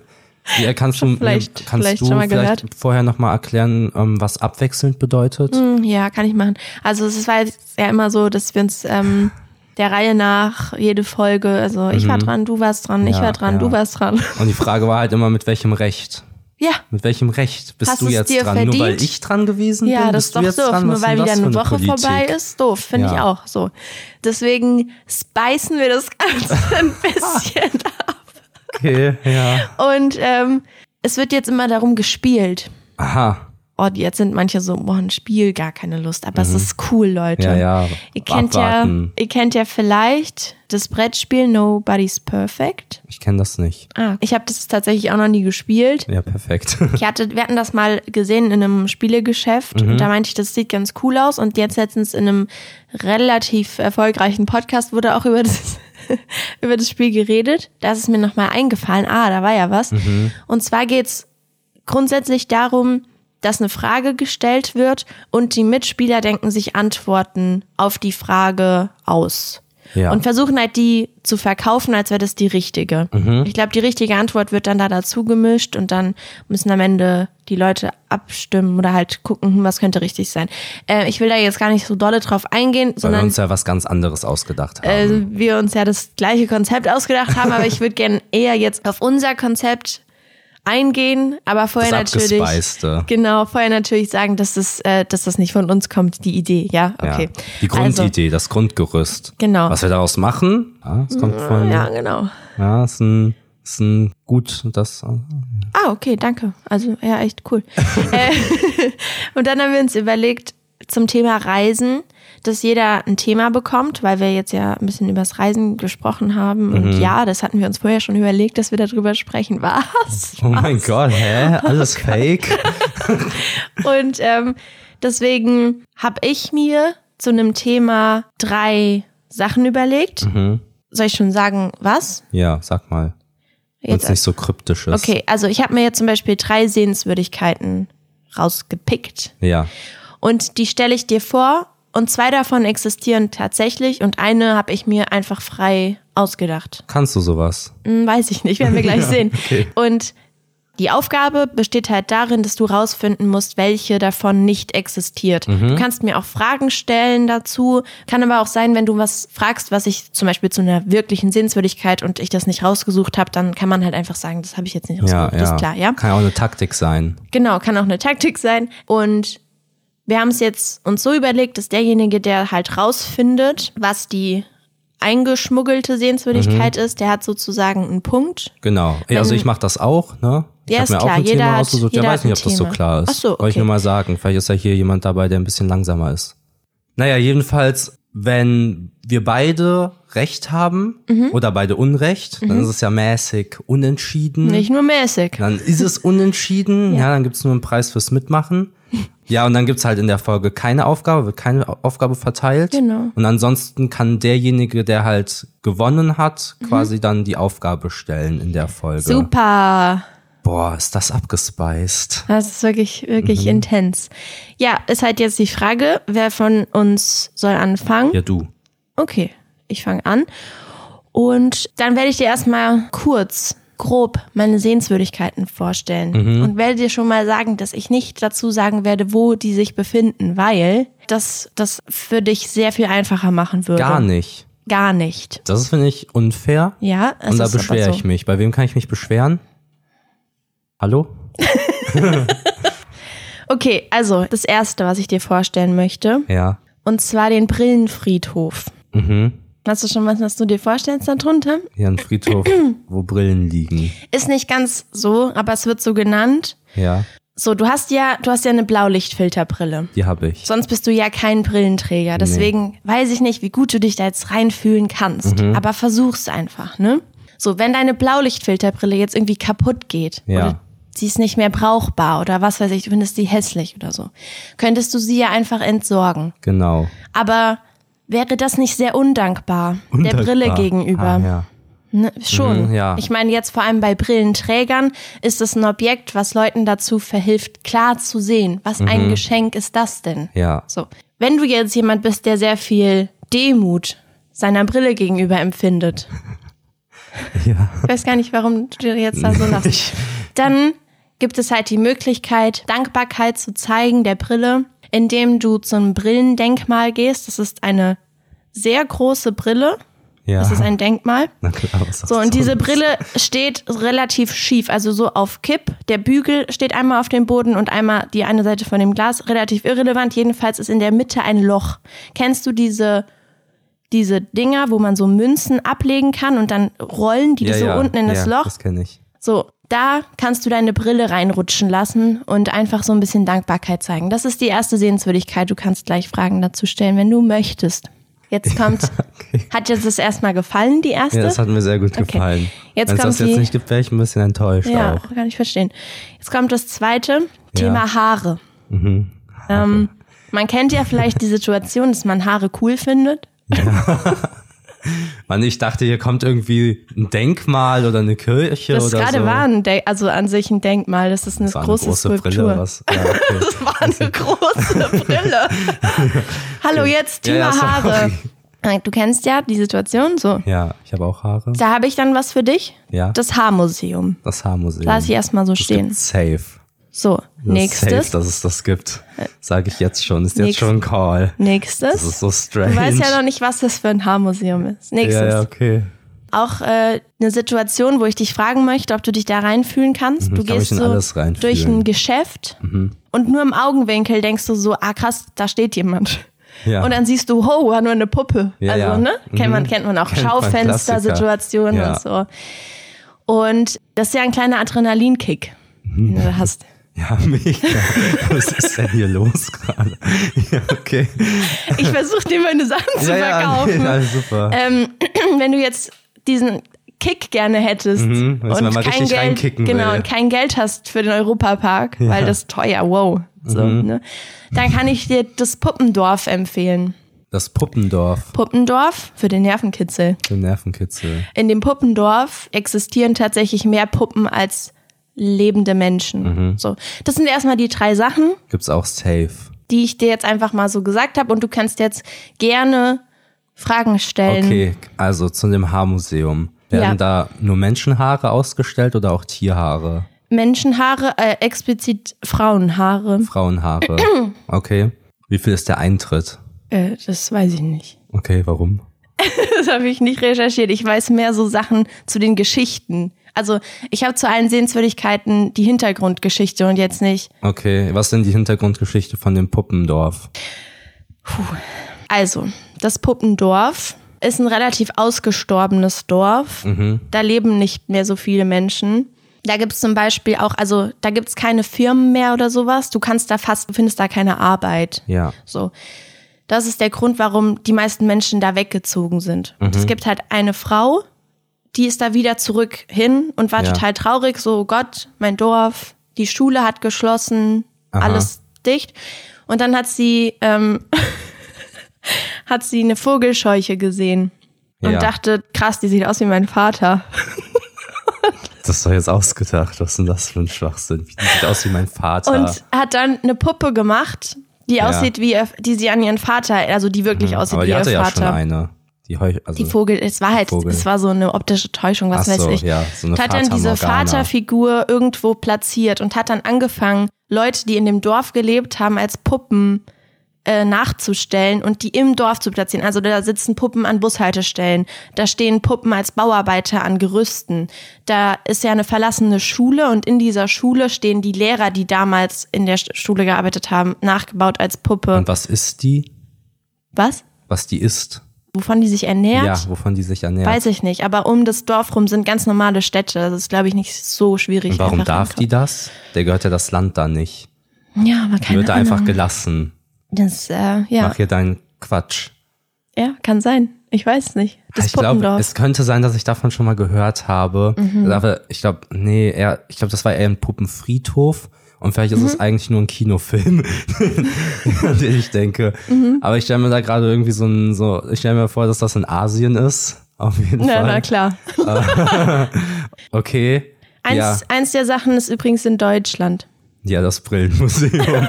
ja, kannst du, Vielleicht- kannst vielleicht du schon mal vielleicht gehört. vorher nochmal erklären, ähm, was abwechselnd bedeutet? ja, kann ich machen. Also es war jetzt ja immer so, dass wir uns ähm, der Reihe nach jede Folge, also ich war dran, du warst dran, ich Mhm. Ja, war dran, ja. du warst dran. Und die Frage war halt immer, mit welchem Recht? Ja, Mit welchem Recht bist Hast du jetzt dir dran? Nur weil verdient? ich dran gewesen Ja, bin? das bist ist du doch jetzt doof, dran? nur weil wieder das eine Woche Politik? vorbei ist. Doof, finde ich Ja. auch so. Deswegen speisen wir das Ganze ein bisschen ab. Okay, ja. Und ähm, es wird jetzt immer darum gespielt. Aha. oh, jetzt sind manche so, boah, ein Spiel, gar keine Lust. Aber es ist cool, Leute. Mhm. Ja, ja. Ihr kennt ja, ihr kennt ja vielleicht das Brettspiel Nobody's Perfect. Ich kenne das nicht. Ah, ich habe das tatsächlich auch noch nie gespielt. Ja, perfekt. Ich hatte, wir hatten das mal gesehen in einem Spielegeschäft und da meinte ich, das sieht ganz cool aus. Und jetzt letztens in einem relativ erfolgreichen Podcast wurde auch über das, über das Spiel geredet. Da ist es mir nochmal eingefallen, ah, da war ja was. Und zwar geht's grundsätzlich darum, dass eine Frage gestellt wird und die Mitspieler denken sich Antworten auf die Frage aus. Ja. Und versuchen halt die zu verkaufen, als wäre das die richtige. Ich glaube, die richtige Antwort wird dann da dazu gemischt und dann müssen am Ende die Leute abstimmen oder halt gucken, hm, was könnte richtig sein. Äh, ich will da jetzt gar nicht so dolle drauf eingehen, Weil wir sondern uns ja was ganz anderes ausgedacht haben. äh, wir uns ja das gleiche Konzept ausgedacht haben, aber ich würde gerne eher jetzt auf unser Konzept eingehen, aber vorher das natürlich genau vorher natürlich sagen, dass das äh, dass das nicht von uns kommt, die Idee, ja, okay. Ja. Die Grundidee, das Grundgerüst. Genau. Was wir daraus machen, ja, das kommt Also, von, ja, genau. ja, ist ein, ist ein gut, das, Ah, okay, danke. Also ja, echt cool. äh, und dann haben wir uns überlegt zum Thema Reisen, dass jeder ein Thema bekommt, weil wir jetzt ja ein bisschen übers Reisen gesprochen haben. Mhm. Und ja, das hatten wir uns vorher schon überlegt, dass wir darüber sprechen. Was? oh mein Gott, hä? Alles fake? Und ähm, deswegen habe ich mir zu einem Thema drei Sachen überlegt. Mhm. Soll ich schon sagen, was? Ja, sag mal. Es nicht so kryptisch ist. Okay, also ich habe mir jetzt zum Beispiel drei Sehenswürdigkeiten rausgepickt. Ja. Und die stelle ich dir vor und zwei davon existieren tatsächlich und eine habe ich mir einfach frei ausgedacht. Kannst du sowas? Hm, weiß ich nicht, werden wir gleich sehen. Und die Aufgabe besteht halt darin, dass du rausfinden musst, welche davon nicht existiert. Du kannst mir auch Fragen stellen dazu. Kann aber auch sein, wenn du was fragst, was ich zum Beispiel zu einer wirklichen Sehenswürdigkeit und ich das nicht rausgesucht habe, dann kann man halt einfach sagen, das habe ich jetzt nicht Ja, rausgesucht. ja. Das ist klar, ja? Kann ja auch eine Taktik sein. Genau, kann auch eine Taktik sein. Und wir haben es jetzt uns so überlegt, dass derjenige, der halt rausfindet, was die eingeschmuggelte Sehenswürdigkeit ist, der hat sozusagen einen Punkt. Genau. Ja, also ich mache das auch, ne? Ich Ja, hab ist mir klar. auch ein Jeder Thema hat- ausgesucht. Ja, jeder weiß nicht, ob das so klar ist. Ach so, Wollte ich okay. nur mal sagen. Vielleicht ist ja hier jemand dabei, der ein bisschen langsamer ist. Naja, jedenfalls, wenn wir beide Recht haben Mhm. oder beide Unrecht, dann ist es ja mäßig unentschieden. Nicht nur mäßig. Dann ist es unentschieden. ja. dann gibt's nur einen Preis fürs Mitmachen. Ja, und dann gibt's halt in der Folge keine Aufgabe, wird keine Aufgabe verteilt. Genau. Und ansonsten kann derjenige, der halt gewonnen hat, Mhm. quasi dann die Aufgabe stellen in der Folge. Super. Boah, ist das abgespeist. Das ist wirklich, wirklich Mhm. intens. Ja, ist halt jetzt die Frage, wer von uns soll anfangen? Ja, du. Okay, ich fange an. Und dann werde ich dir erstmal kurz, grob meine Sehenswürdigkeiten vorstellen. Mhm. Und werde dir schon mal sagen, dass ich nicht dazu sagen werde, wo die sich befinden, weil das das für dich sehr viel einfacher machen würde. Gar nicht. Gar nicht. Das finde ich unfair. Ja, es und da ist beschwere so. ich mich. Bei wem kann ich mich beschweren? Hallo? Okay, also das erste, was ich dir vorstellen möchte, Ja. und zwar den Brillenfriedhof. Mhm. Hast du schon was, was du dir vorstellst darunter? Hier ein Friedhof, wo Brillen liegen. Ist nicht ganz so, aber es wird so genannt. Ja, So, du hast ja, du hast ja eine Blaulichtfilterbrille. die habe ich. Sonst bist du ja kein Brillenträger. Deswegen weiß ich nicht, wie gut du dich da jetzt reinfühlen kannst. Mhm. Aber versuch's einfach, ne? So, wenn deine Blaulichtfilterbrille jetzt irgendwie kaputt geht Ja. oder sie ist nicht mehr brauchbar oder was weiß ich, du findest sie hässlich oder so, könntest du sie ja einfach entsorgen. Genau. Aber wäre das nicht sehr undankbar, der Undankbar. Brille gegenüber? Ah, ja. Ne, schon. Mhm, ja. Ich meine, jetzt vor allem bei Brillenträgern ist es ein Objekt, was Leuten dazu verhilft, klar zu sehen. Was Mhm. ein Geschenk ist das denn? Ja. So. Wenn du jetzt jemand bist, der sehr viel Demut seiner Brille gegenüber empfindet, Ja. ich weiß gar nicht, warum du dir jetzt da so lachst, dann gibt es halt die Möglichkeit, Dankbarkeit zu zeigen der Brille, indem du zum Brillendenkmal gehst. Das ist eine sehr große Brille. Ja. Das ist ein Denkmal. Na klar, was So, und diese Brille steht relativ schief, also so auf Kipp. Der Bügel steht einmal auf dem Boden und einmal die eine Seite von dem Glas. Relativ irrelevant. Jedenfalls ist in der Mitte ein Loch. Kennst du diese, diese Dinger, wo man so Münzen ablegen kann und dann rollen die ja, so ja, unten in das ja, Loch? Das kenne ich. So, da kannst du deine Brille reinrutschen lassen und einfach so ein bisschen Dankbarkeit zeigen. Das ist die erste Sehenswürdigkeit. Du kannst gleich Fragen dazu stellen, wenn du möchtest. Jetzt kommt, Okay. hat jetzt das erstmal gefallen, die erste? Ja, das hat mir sehr gut Okay. gefallen. Jetzt Wenn es das jetzt die- nicht gibt, wäre ich ein bisschen enttäuscht Ja, auch. kann ich verstehen. Jetzt kommt das zweite Thema Haare. Mhm. Ähm, man kennt ja vielleicht die Situation, dass man Haare cool findet. Mann, ich dachte, hier kommt irgendwie ein Denkmal oder eine Kirche Das oder gerade so. war ein De also an sich ein Denkmal. Das ist eine Das war eine große, große Skulptur. Brille. Was? Ja, okay. Das war eine große Brille. Hallo, jetzt Ja, Thema ja, sorry. Haare. Du kennst ja die Situation so. ja, ich habe auch Haare. Da habe ich dann was für dich. Ja. Das Haarmuseum. Das Haarmuseum. Lass ich erstmal so Das stehen. safe. So, Das nächstes. Safe, dass es das gibt. Sage ich jetzt schon. Ist jetzt Nächst- schon ein Call. Das Nächstes. ist so strange. Du weißt ja noch nicht, was das für ein Haarmuseum ist. Nächstes. Ja, ja, okay. Auch äh, eine Situation, wo ich dich fragen möchte, ob du dich da reinfühlen kannst. Mhm, du kann gehst so. Mhm. durch ein Geschäft und nur im Augenwinkel denkst du so, ah krass, da steht jemand. Ja. Und dann siehst du, oh, war nur eine Puppe. Ja, also, ja. ne? Kennt man, Mhm. kennt man auch Kennt man, Schaufenstersituationen Klassiker. und so. Und das ist ja ein kleiner Adrenalinkick, Mhm. den du hast. Ja, mega. Was ist denn hier los gerade? Ja, okay. Ich versuche dir meine Sachen zu ja, ja, verkaufen. nee, alles super. ähm, wenn du jetzt diesen Kick gerne hättest Mhm, und kein Geld, genau, will. und kein Geld hast für den Europapark, weil das teuer, wow, so, Mhm. ne? dann kann ich dir das Puppendorf empfehlen. Das Puppendorf. Puppendorf für den Nervenkitzel. Der Nervenkitzel. In dem Puppendorf existieren tatsächlich mehr Puppen als lebende Menschen. Mhm. So, das sind erstmal die drei Sachen, Gibt's auch safe. die ich dir jetzt einfach mal so gesagt habe und du kannst jetzt gerne Fragen stellen. Okay, also zu dem Haarmuseum. Werden Ja. da nur Menschenhaare ausgestellt oder auch Tierhaare? Menschenhaare, äh, explizit Frauenhaare. Frauenhaare. Okay. Wie viel ist der Eintritt? Äh, das weiß ich nicht. Okay, warum? Das habe ich nicht recherchiert. Ich weiß mehr so Sachen zu den Geschichten. Also ich habe zu allen Sehenswürdigkeiten die Hintergrundgeschichte und jetzt nicht. Okay, was ist denn die Hintergrundgeschichte von dem Puppendorf? Also, das Puppendorf ist ein relativ ausgestorbenes Dorf. Da leben nicht mehr so viele Menschen. Da gibt's zum Beispiel auch, also da gibt's keine Firmen mehr oder sowas. Du kannst da fast, du findest da keine Arbeit. Ja. So. Das ist der Grund, warum die meisten Menschen da weggezogen sind. Und es gibt halt eine Frau, die ist da wieder zurück hin und war Ja. total traurig, so "Oh Gott, mein Dorf, die Schule hat geschlossen, Aha. alles dicht. Und dann hat sie, ähm, hat sie eine Vogelscheuche gesehen und Ja. dachte, krass, die sieht aus wie mein Vater. Das ist doch jetzt ausgedacht. Was ist denn das für ein Schwachsinn? Die sieht aus wie mein Vater. Und hat dann eine Puppe gemacht, die Ja. aussieht wie, die sie an ihren Vater, also die wirklich aussieht Aber wie die ihr hatte ja Vater. schon eine. Die, Heu also Die Vogel, es war halt, Vogel. es war so eine optische Täuschung, was Ach weiß so, ich. ja, so eine und hat dann diese Morgana. Vaterfigur irgendwo platziert und hat dann angefangen, Leute, die in dem Dorf gelebt haben, als Puppen äh, nachzustellen und die im Dorf zu platzieren. Also da sitzen Puppen an Bushaltestellen, da stehen Puppen als Bauarbeiter an Gerüsten. Da ist ja eine verlassene Schule und in dieser Schule stehen die Lehrer, die damals in der Sch- Schule gearbeitet haben, nachgebaut als Puppe. Und was ist die? Was? Was die ist? Wovon die sich ernährt? Ja, wovon die sich ernährt. Weiß ich nicht, aber um das Dorf rum sind ganz normale Städte. Das ist, glaube ich, nicht so schwierig. Und warum darf die das? Der gehört ja das Land da nicht. Ja, aber Die keine wird da einfach gelassen. Das, äh, ja. Mach hier deinen Quatsch. ja, kann sein. Ich weiß nicht. Das ich glaube, es könnte sein, dass ich davon schon mal gehört habe. Mhm. Aber ich glaube, nee, eher, ich glaube, das war eher ein Puppenfriedhof. Und vielleicht ist Mhm. es eigentlich nur ein Kinofilm, an den ich denke. Mhm. Aber ich stelle mir da gerade irgendwie so ein, so, ich stelle mir vor, dass das in Asien ist. Auf jeden na, Fall. na klar. Okay. Eins, ja, eins der Sachen ist übrigens in Deutschland. Ja, das Brillenmuseum.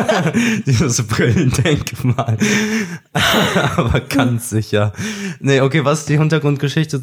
Dieses Brillendenkmal. aber ganz sicher. Nee, okay, was ist die Hintergrundgeschichte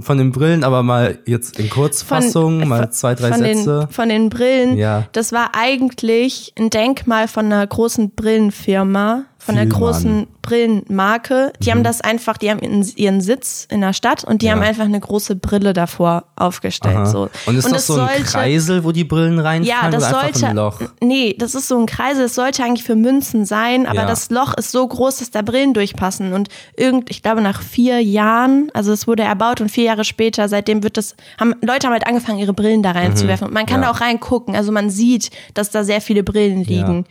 von den Brillen? Aber mal jetzt in Kurzfassung, mal von- zwei, drei von Sätze. Den, von den Brillen. Ja. Das war eigentlich ein Denkmal von einer großen Brillenfirma, von der großen Brillenmarke. Die haben das einfach, die haben ihren, Sitz in der Stadt und die Mhm. Ja. haben einfach eine große Brille davor aufgestellt. Aha. So. Und ist das es so ein sollte- Kreisel, wo die Brillen reinfallen Ja, das sollte. ein Loch? Nee, das ist so ein Kreisel. Es sollte eigentlich für Münzen sein, aber Ja. das Loch ist so groß, dass da Brillen durchpassen. Und irgend, ich glaube, nach vier Jahren, also es wurde erbaut und vier Jahre später, seitdem wird das, haben Leute haben halt angefangen, ihre Brillen da reinzuwerfen. Und man kann Mhm. Ja. da auch reingucken. Also man sieht, dass da sehr viele Brillen liegen.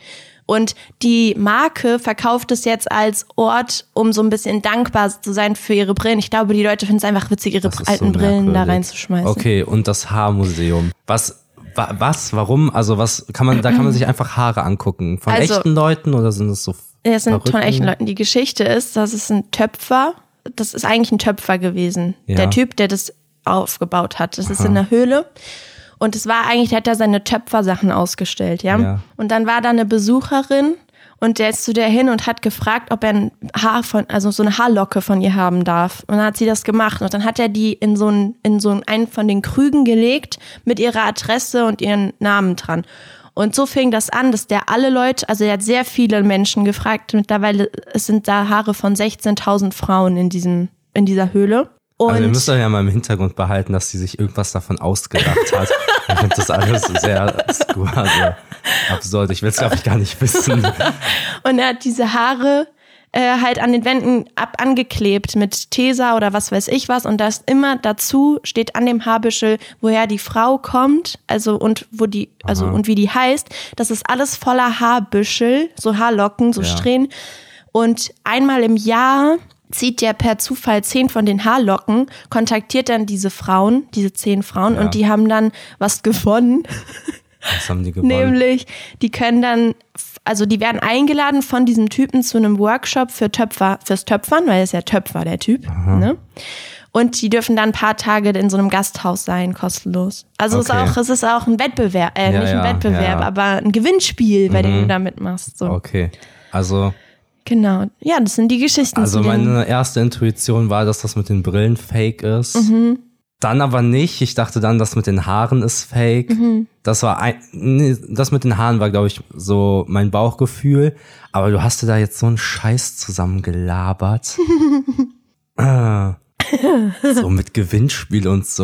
Und die Marke verkauft es jetzt als Ort, um so ein bisschen dankbar zu sein für ihre Brillen. Ich glaube, die Leute finden es einfach witzig, ihre Das ist alten so Brillen da reinzuschmeißen. Okay, und das Haarmuseum. Was, wa, was, warum? Also was kann man, da kann man sich einfach Haare angucken. Von Also- echten Leuten oder sind es so Ja, es sind Verrückten? von echten Leuten. Die Geschichte ist, dass es ein Töpfer, das ist eigentlich ein Töpfer gewesen. Ja. Der Typ, der das aufgebaut hat. Das ist in der Höhle. Und es war eigentlich, der hat da seine Töpfersachen ausgestellt, ja? Ja. Und dann war da eine Besucherin und der ist zu der hin und hat gefragt, ob er ein Haar von, also so eine Haarlocke von ihr haben darf. Und dann hat sie das gemacht. Und dann hat er die in so ein, in so einen von den Krügen gelegt mit ihrer Adresse und ihren Namen dran. Und so fing das an, dass der alle Leute, also er hat sehr viele Menschen gefragt. Mittlerweile es sind da Haare von 16.000 Frauen in diesem, in dieser Höhle. Und Also ihr müsst euch ja mal im Hintergrund behalten, dass sie sich irgendwas davon ausgedacht hat. Ich finde das alles sehr skur, also absurd. Ich will es, glaube ich, gar nicht wissen. Und er hat diese Haare äh, halt an den Wänden ab angeklebt mit Tesa oder was weiß ich was. Und da ist immer dazu steht an dem Haarbüschel, woher die Frau kommt, also und wo die, also und wie die heißt. Das ist alles voller Haarbüschel, so Haarlocken, so Ja. Strähnen. Und einmal im Jahr zieht der per Zufall zehn von den Haarlocken, kontaktiert dann diese Frauen, diese zehn Frauen, Ja. und die haben dann was gewonnen. Was haben die gewonnen? Nämlich, die können dann, also die werden eingeladen von diesem Typen zu einem Workshop für Töpfer, fürs Töpfern, weil er ist ja Töpfer, der Typ. Ne? Und die dürfen dann ein paar Tage in so einem Gasthaus sein, kostenlos. Also es, ist Okay. auch, es ist auch ein Wettbewerb, äh, Ja, nicht ein Wettbewerb, ja, Mhm. ja. aber ein Gewinnspiel, bei dem du da mitmachst. So. Okay. Also, Genau. Ja, das sind die Geschichten. also meine erste Intuition war, dass das mit den Brillen fake ist. Mhm. Dann aber nicht. Ich dachte dann, das mit den Haaren ist fake. Mhm. Das war ein, nee, das mit den Haaren war, glaube ich, so mein Bauchgefühl. Aber du hast dir da jetzt so einen Scheiß zusammengelabert. Ah. So mit Gewinnspiel und so.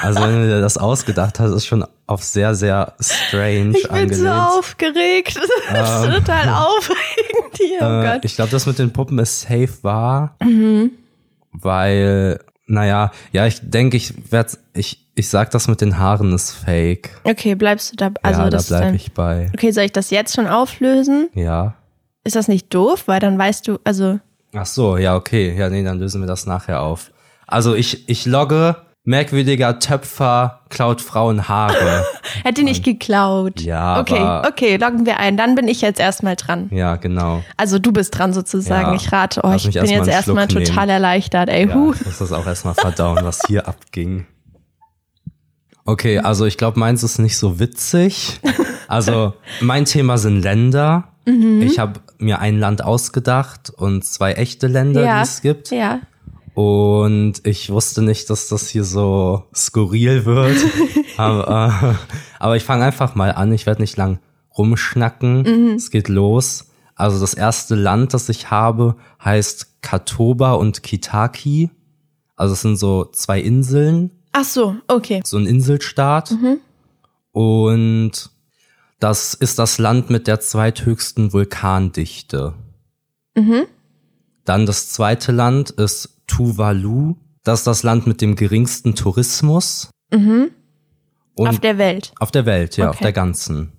Also wenn du dir das ausgedacht hast, ist schon auf sehr, sehr strange ich bin angelehnt. so aufgeregt. Das ist total aufregend hier. Oh Äh, ich glaube, das mit den Puppen ist safe wahr, Mhm. weil, naja, ja, ich denke, ich werde, ich, ich sag, das mit den Haaren ist fake. Okay, bleibst du da? Also ja, da dein- ich bei. Okay, soll ich das jetzt schon auflösen? Ja. Ist das nicht doof? Weil dann weißt du, also Ach so, ja, okay. Ja, nee, dann lösen wir das nachher auf. Also ich, ich logge, merkwürdiger Töpfer klaut Frauen Haare. hätte nicht geklaut. Ja, Okay, aber- okay, loggen wir ein. Dann bin ich jetzt erstmal dran. ja, genau. Also du bist dran sozusagen. Ja. Ich rate, oh, Lass ich bin jetzt erstmal total erleichtert, ey. Ja, Huh. ich muss das auch erstmal verdauen, was hier abging. Okay, also ich glaube, meins ist nicht so witzig. Also mein Thema sind Länder. Mhm. Ich habe mir ein Land ausgedacht und zwei echte Länder, Ja. die es gibt. Ja. Und ich wusste nicht, dass das hier so skurril wird. aber, äh, aber ich fange einfach mal an. Ich werde nicht lang rumschnacken. Es geht los. Also das erste Land, das ich habe, heißt Katoba und Kitaki. Also es sind so zwei Inseln, Ach so, okay. so ein Inselstaat. Und das ist das Land mit der zweithöchsten Vulkandichte. Dann das zweite Land ist Tuvalu. Das ist das Land mit dem geringsten Tourismus. Und Auf der Welt. auf der Welt, ja, auf Okay. der ganzen.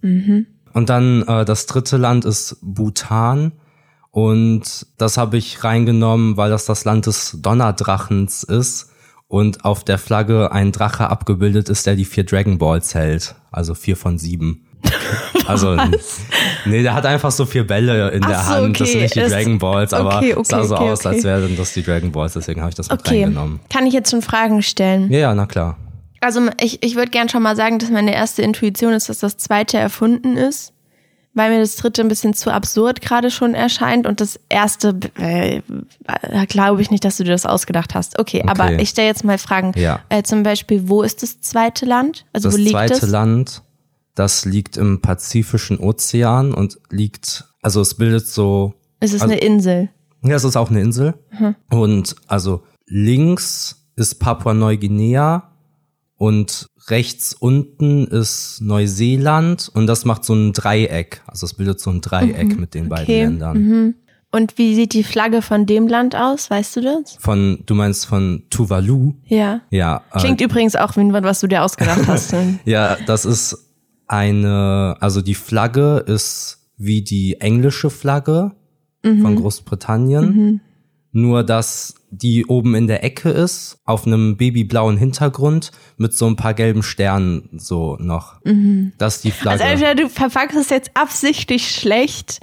Und dann äh, das dritte Land ist Bhutan. Und das habe ich reingenommen, weil das das Land des Donnerdrachens ist. Und auf der Flagge ein Drache abgebildet ist, der die vier Dragon Balls hält. Also vier von sieben. Also, nee, der hat einfach so vier Bälle in Ach der so, Hand. Das okay, sind nicht die es- Dragon Balls, aber okay, es sah okay, so okay, aus, okay. als wären das die Dragon Balls. Deswegen habe ich das mit Okay. reingenommen. Kann ich jetzt schon Fragen stellen? Ja, ja, na klar. Also ich, ich würde gern schon mal sagen, dass meine erste Intuition ist, dass das zweite erfunden ist, weil mir das dritte ein bisschen zu absurd gerade schon erscheint und das erste äh, äh, glaube ich nicht, dass du dir das ausgedacht hast. Okay, aber ich stelle jetzt mal Fragen. Ja. Äh, zum Beispiel, wo ist das zweite Land? Also Das wo liegt zweite es? Land, das liegt im Pazifischen Ozean und liegt, also es bildet so Es ist Also- eine Insel. Ja, es ist auch eine Insel. Und also links ist Papua-Neuguinea und rechts unten ist Neuseeland und das macht so ein Dreieck. Also es bildet so ein Dreieck mit den beiden Okay. Ländern. Und wie sieht die Flagge von dem Land aus? Weißt du das? Von, du meinst von Tuvalu? Ja. Ja. äh, Klingt übrigens auch wie was du dir ausgedacht hast. Ja, das ist eine, also die Flagge ist wie die englische Flagge von Großbritannien. Nur, dass die oben in der Ecke ist, auf einem babyblauen Hintergrund mit so ein paar gelben Sternen so noch. Das ist die Flagge. Also entweder du verpackst es jetzt absichtlich schlecht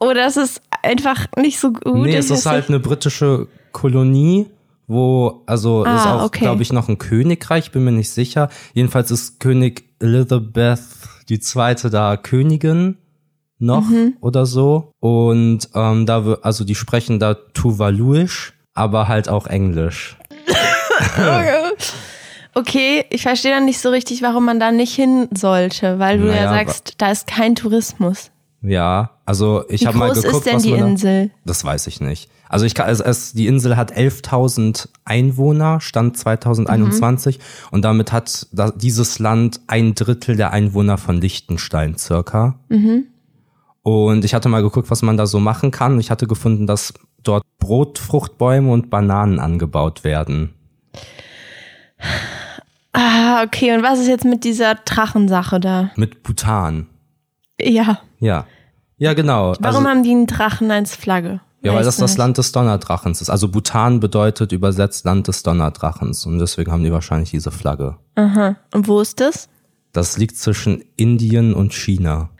oder es ist einfach nicht so gut. nee, es ist halt eine britische Kolonie, wo, also ist Ah, auch, okay. glaube ich, noch ein Königreich, bin mir nicht sicher. Jedenfalls ist König Elizabeth die zweite da Königin noch Mhm. oder so. Und ähm, da, also die sprechen da Tuvaluisch, aber halt auch Englisch. Okay, ich verstehe dann nicht so richtig, warum man da nicht hin sollte, weil du ja Naja, sagst, da ist kein Tourismus. Ja, also ich habe mal groß geguckt, ist denn was die man da, Insel? Das weiß ich nicht. Also ich kann, es, es, die Insel hat 11.000 Einwohner, Stand 2021 und damit hat da, dieses Land ein Drittel der Einwohner von Liechtenstein circa. Und ich hatte mal geguckt, was man da so machen kann. Ich hatte gefunden, dass dort Brotfruchtbäume und Bananen angebaut werden. Ah, okay. Und was ist jetzt mit dieser Drachensache da? Mit Bhutan. Ja. Ja. Ja, genau. Warum also, haben die einen Drachen als Flagge? ja, weil das das? Land des Donnerdrachens ist. Also Bhutan bedeutet übersetzt Land des Donnerdrachens. Und deswegen haben die wahrscheinlich diese Flagge. Aha. Und wo ist das? Das liegt zwischen Indien und China.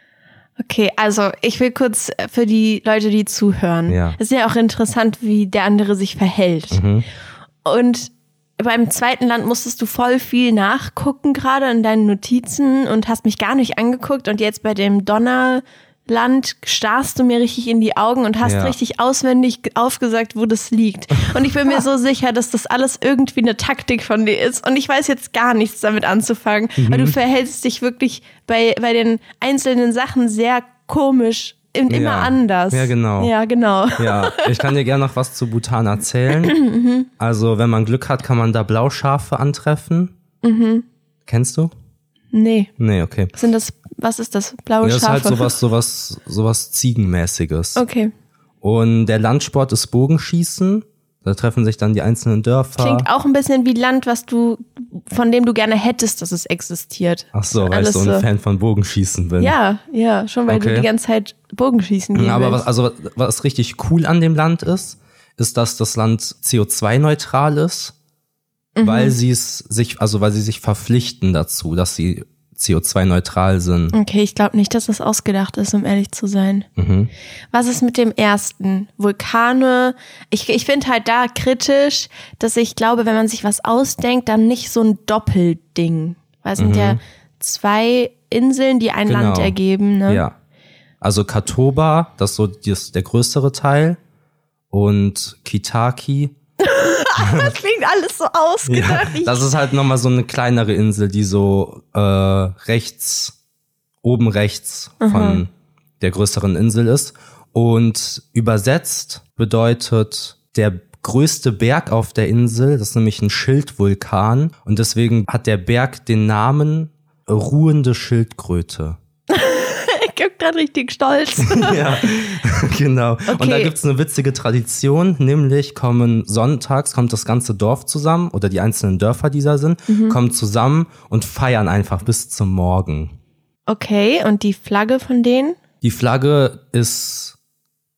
Okay, also ich will kurz für die Leute, die zuhören. Ja. Es ist ja auch interessant, wie der andere sich verhält. Mhm. Und beim zweiten Land musstest du voll viel nachgucken, gerade in deinen Notizen und hast mich gar nicht angeguckt. Und jetzt bei dem Donnerland starrst du mir richtig in die Augen und hast Ja. richtig auswendig aufgesagt, wo das liegt. Und ich bin mir so sicher, dass das alles irgendwie eine Taktik von dir ist. Und ich weiß jetzt gar nichts damit anzufangen, weil du Mhm. verhältst dich wirklich bei, bei den einzelnen Sachen sehr komisch, in, immer Ja. anders. Ja, genau. Ja, genau. Ja, ich kann dir gerne noch was zu Bhutan erzählen. Mhm. Also, wenn man Glück hat, kann man da Blauschafe antreffen. Mhm. Kennst du? Nee. Nee, okay. Sind das, was ist das? Blaue Ja, das ist Schafe? halt sowas, sowas, sowas Ziegenmäßiges. Okay. Und der Landsport ist Bogenschießen. Da treffen sich dann die einzelnen Dörfer. Klingt auch ein bisschen wie Land, was du, von dem du gerne hättest, dass es existiert. Ach so, weil Alles ich so ein Fan von Bogenschießen bin. Ja, ja, schon weil du Okay. die ganze Zeit Bogenschießen gehen Aber was, willst. also, was richtig cool an dem Land ist, ist, dass das Land CO2-neutral ist, Mhm. weil sie es sich, also weil sie sich verpflichten dazu, dass sie CO2-neutral sind. Okay, ich glaube nicht, dass das ausgedacht ist, um ehrlich zu sein. Mhm. Was ist mit dem ersten? Vulkane. Ich, ich finde halt da kritisch, dass ich glaube, wenn man sich was ausdenkt, dann nicht so ein Doppelding. Weil es sind ja zwei Inseln, die ein Mhm. Genau. Land ergeben. Ne? Ja. Also Katoba, das ist so das, der größere Teil. Und Kitaki, Das klingt alles so ausgedacht. Ich- das ist halt nochmal so eine kleinere Insel, die so äh, rechts, oben rechts von der größeren Insel ist. Und übersetzt bedeutet der größte Berg auf der Insel, das ist nämlich ein Schildvulkan. Und deswegen hat der Berg den Namen ruhende Schildkröte. Ich bin gerade richtig stolz. Ja, genau. Und da Okay. gibt's eine witzige Tradition, nämlich kommen sonntags, kommt das ganze Dorf zusammen oder die einzelnen Dörfer, die da sind, Mhm. kommen zusammen und feiern einfach bis zum Morgen. Okay, und die Flagge von denen? Die Flagge ist,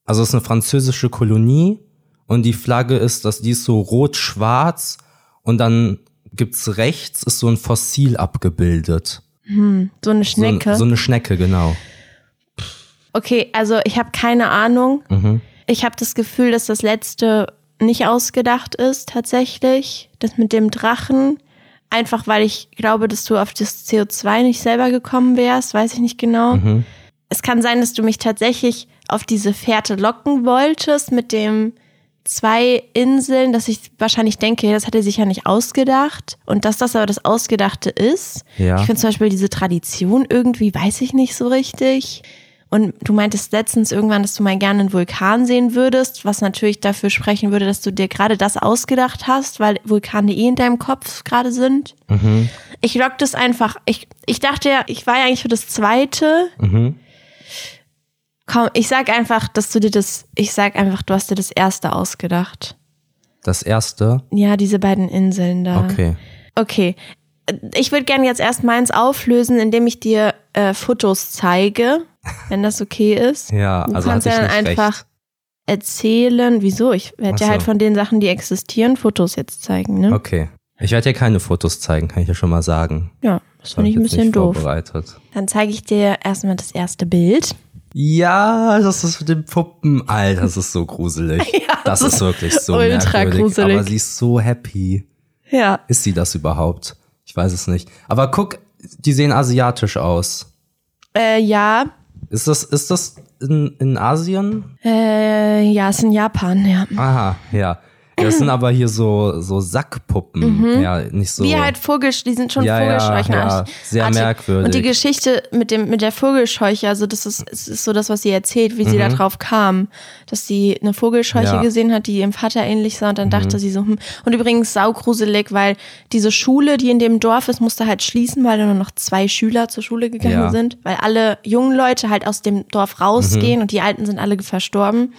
also es ist eine französische Kolonie und die Flagge ist, dass die ist so rot-schwarz und dann gibt's rechts ist so ein Fossil abgebildet. So eine So, Schnecke. ein- so eine Schnecke, genau. Okay, also ich habe keine Ahnung. Mhm. Ich habe das Gefühl, dass das letzte nicht ausgedacht ist, tatsächlich. Das mit dem Drachen. Einfach weil ich glaube, dass du auf das CO2 nicht selber gekommen wärst, weiß ich nicht genau. Mhm. Es kann sein, dass du mich tatsächlich auf diese Fährte locken wolltest mit dem zwei Inseln, dass ich wahrscheinlich denke, das hat er sich ja nicht ausgedacht. Und dass das aber das Ausgedachte ist. Ja. Ich finde zum Beispiel diese Tradition irgendwie, weiß ich nicht so richtig. Und du meintest letztens irgendwann, dass du mal gerne einen Vulkan sehen würdest, was natürlich dafür sprechen würde, dass du dir gerade das ausgedacht hast, weil Vulkane eh in deinem Kopf gerade sind. Mhm. Ich lock das einfach. Ich, ich dachte ja, ich war ja eigentlich für das zweite. Mhm. Komm, ich sag einfach, dass du dir das, ich sag einfach, du hast dir das erste ausgedacht. Das erste? Ja, diese beiden Inseln da. Okay. Okay. Ich würde gerne jetzt erst meins auflösen, indem ich dir äh, Fotos zeige, wenn das okay ist. Ja, Du also kannst ja dann einfach recht. erzählen, wieso. Ich werde so. halt von den Sachen, die existieren, Fotos jetzt zeigen, ne? Okay. Ich werde dir keine Fotos zeigen, kann ich ja schon mal sagen. Ja, das finde ich ein bisschen doof. Dann zeige ich dir erstmal das erste Bild. Ja, das ist mit den Puppen. Alter, das ist so gruselig. das ist wirklich so ultra merkwürdig. gruselig. Aber sie ist so happy. Ja. Ist sie das überhaupt? Ich weiß es nicht. Aber guck, die sehen asiatisch aus. Äh, ja. Ist das, ist das in, in Asien? Äh, ja, ist in Japan, ja. Aha, ja. Das sind aber hier so, so Sackpuppen. Ja, nicht so. Mhm. Wie halt Vogelsch, die sind schon Ja, ja, Vogelscheuchenartig. ja, sehr artig. merkwürdig. Und die Geschichte mit dem mit der Vogelscheuche, also das ist, es ist so das, was sie erzählt, wie sie da drauf kam, dass sie eine Vogelscheuche Mhm. Ja. Mhm. gesehen hat, die ihrem Vater ähnlich sah und dann dachte sie so, hm. und übrigens saugruselig, weil diese Schule, die in dem Dorf ist, musste halt schließen, weil nur noch zwei Schüler zur Schule gegangen Ja. Mhm. sind, weil alle jungen Leute halt aus dem Dorf rausgehen und die Alten sind alle verstorben.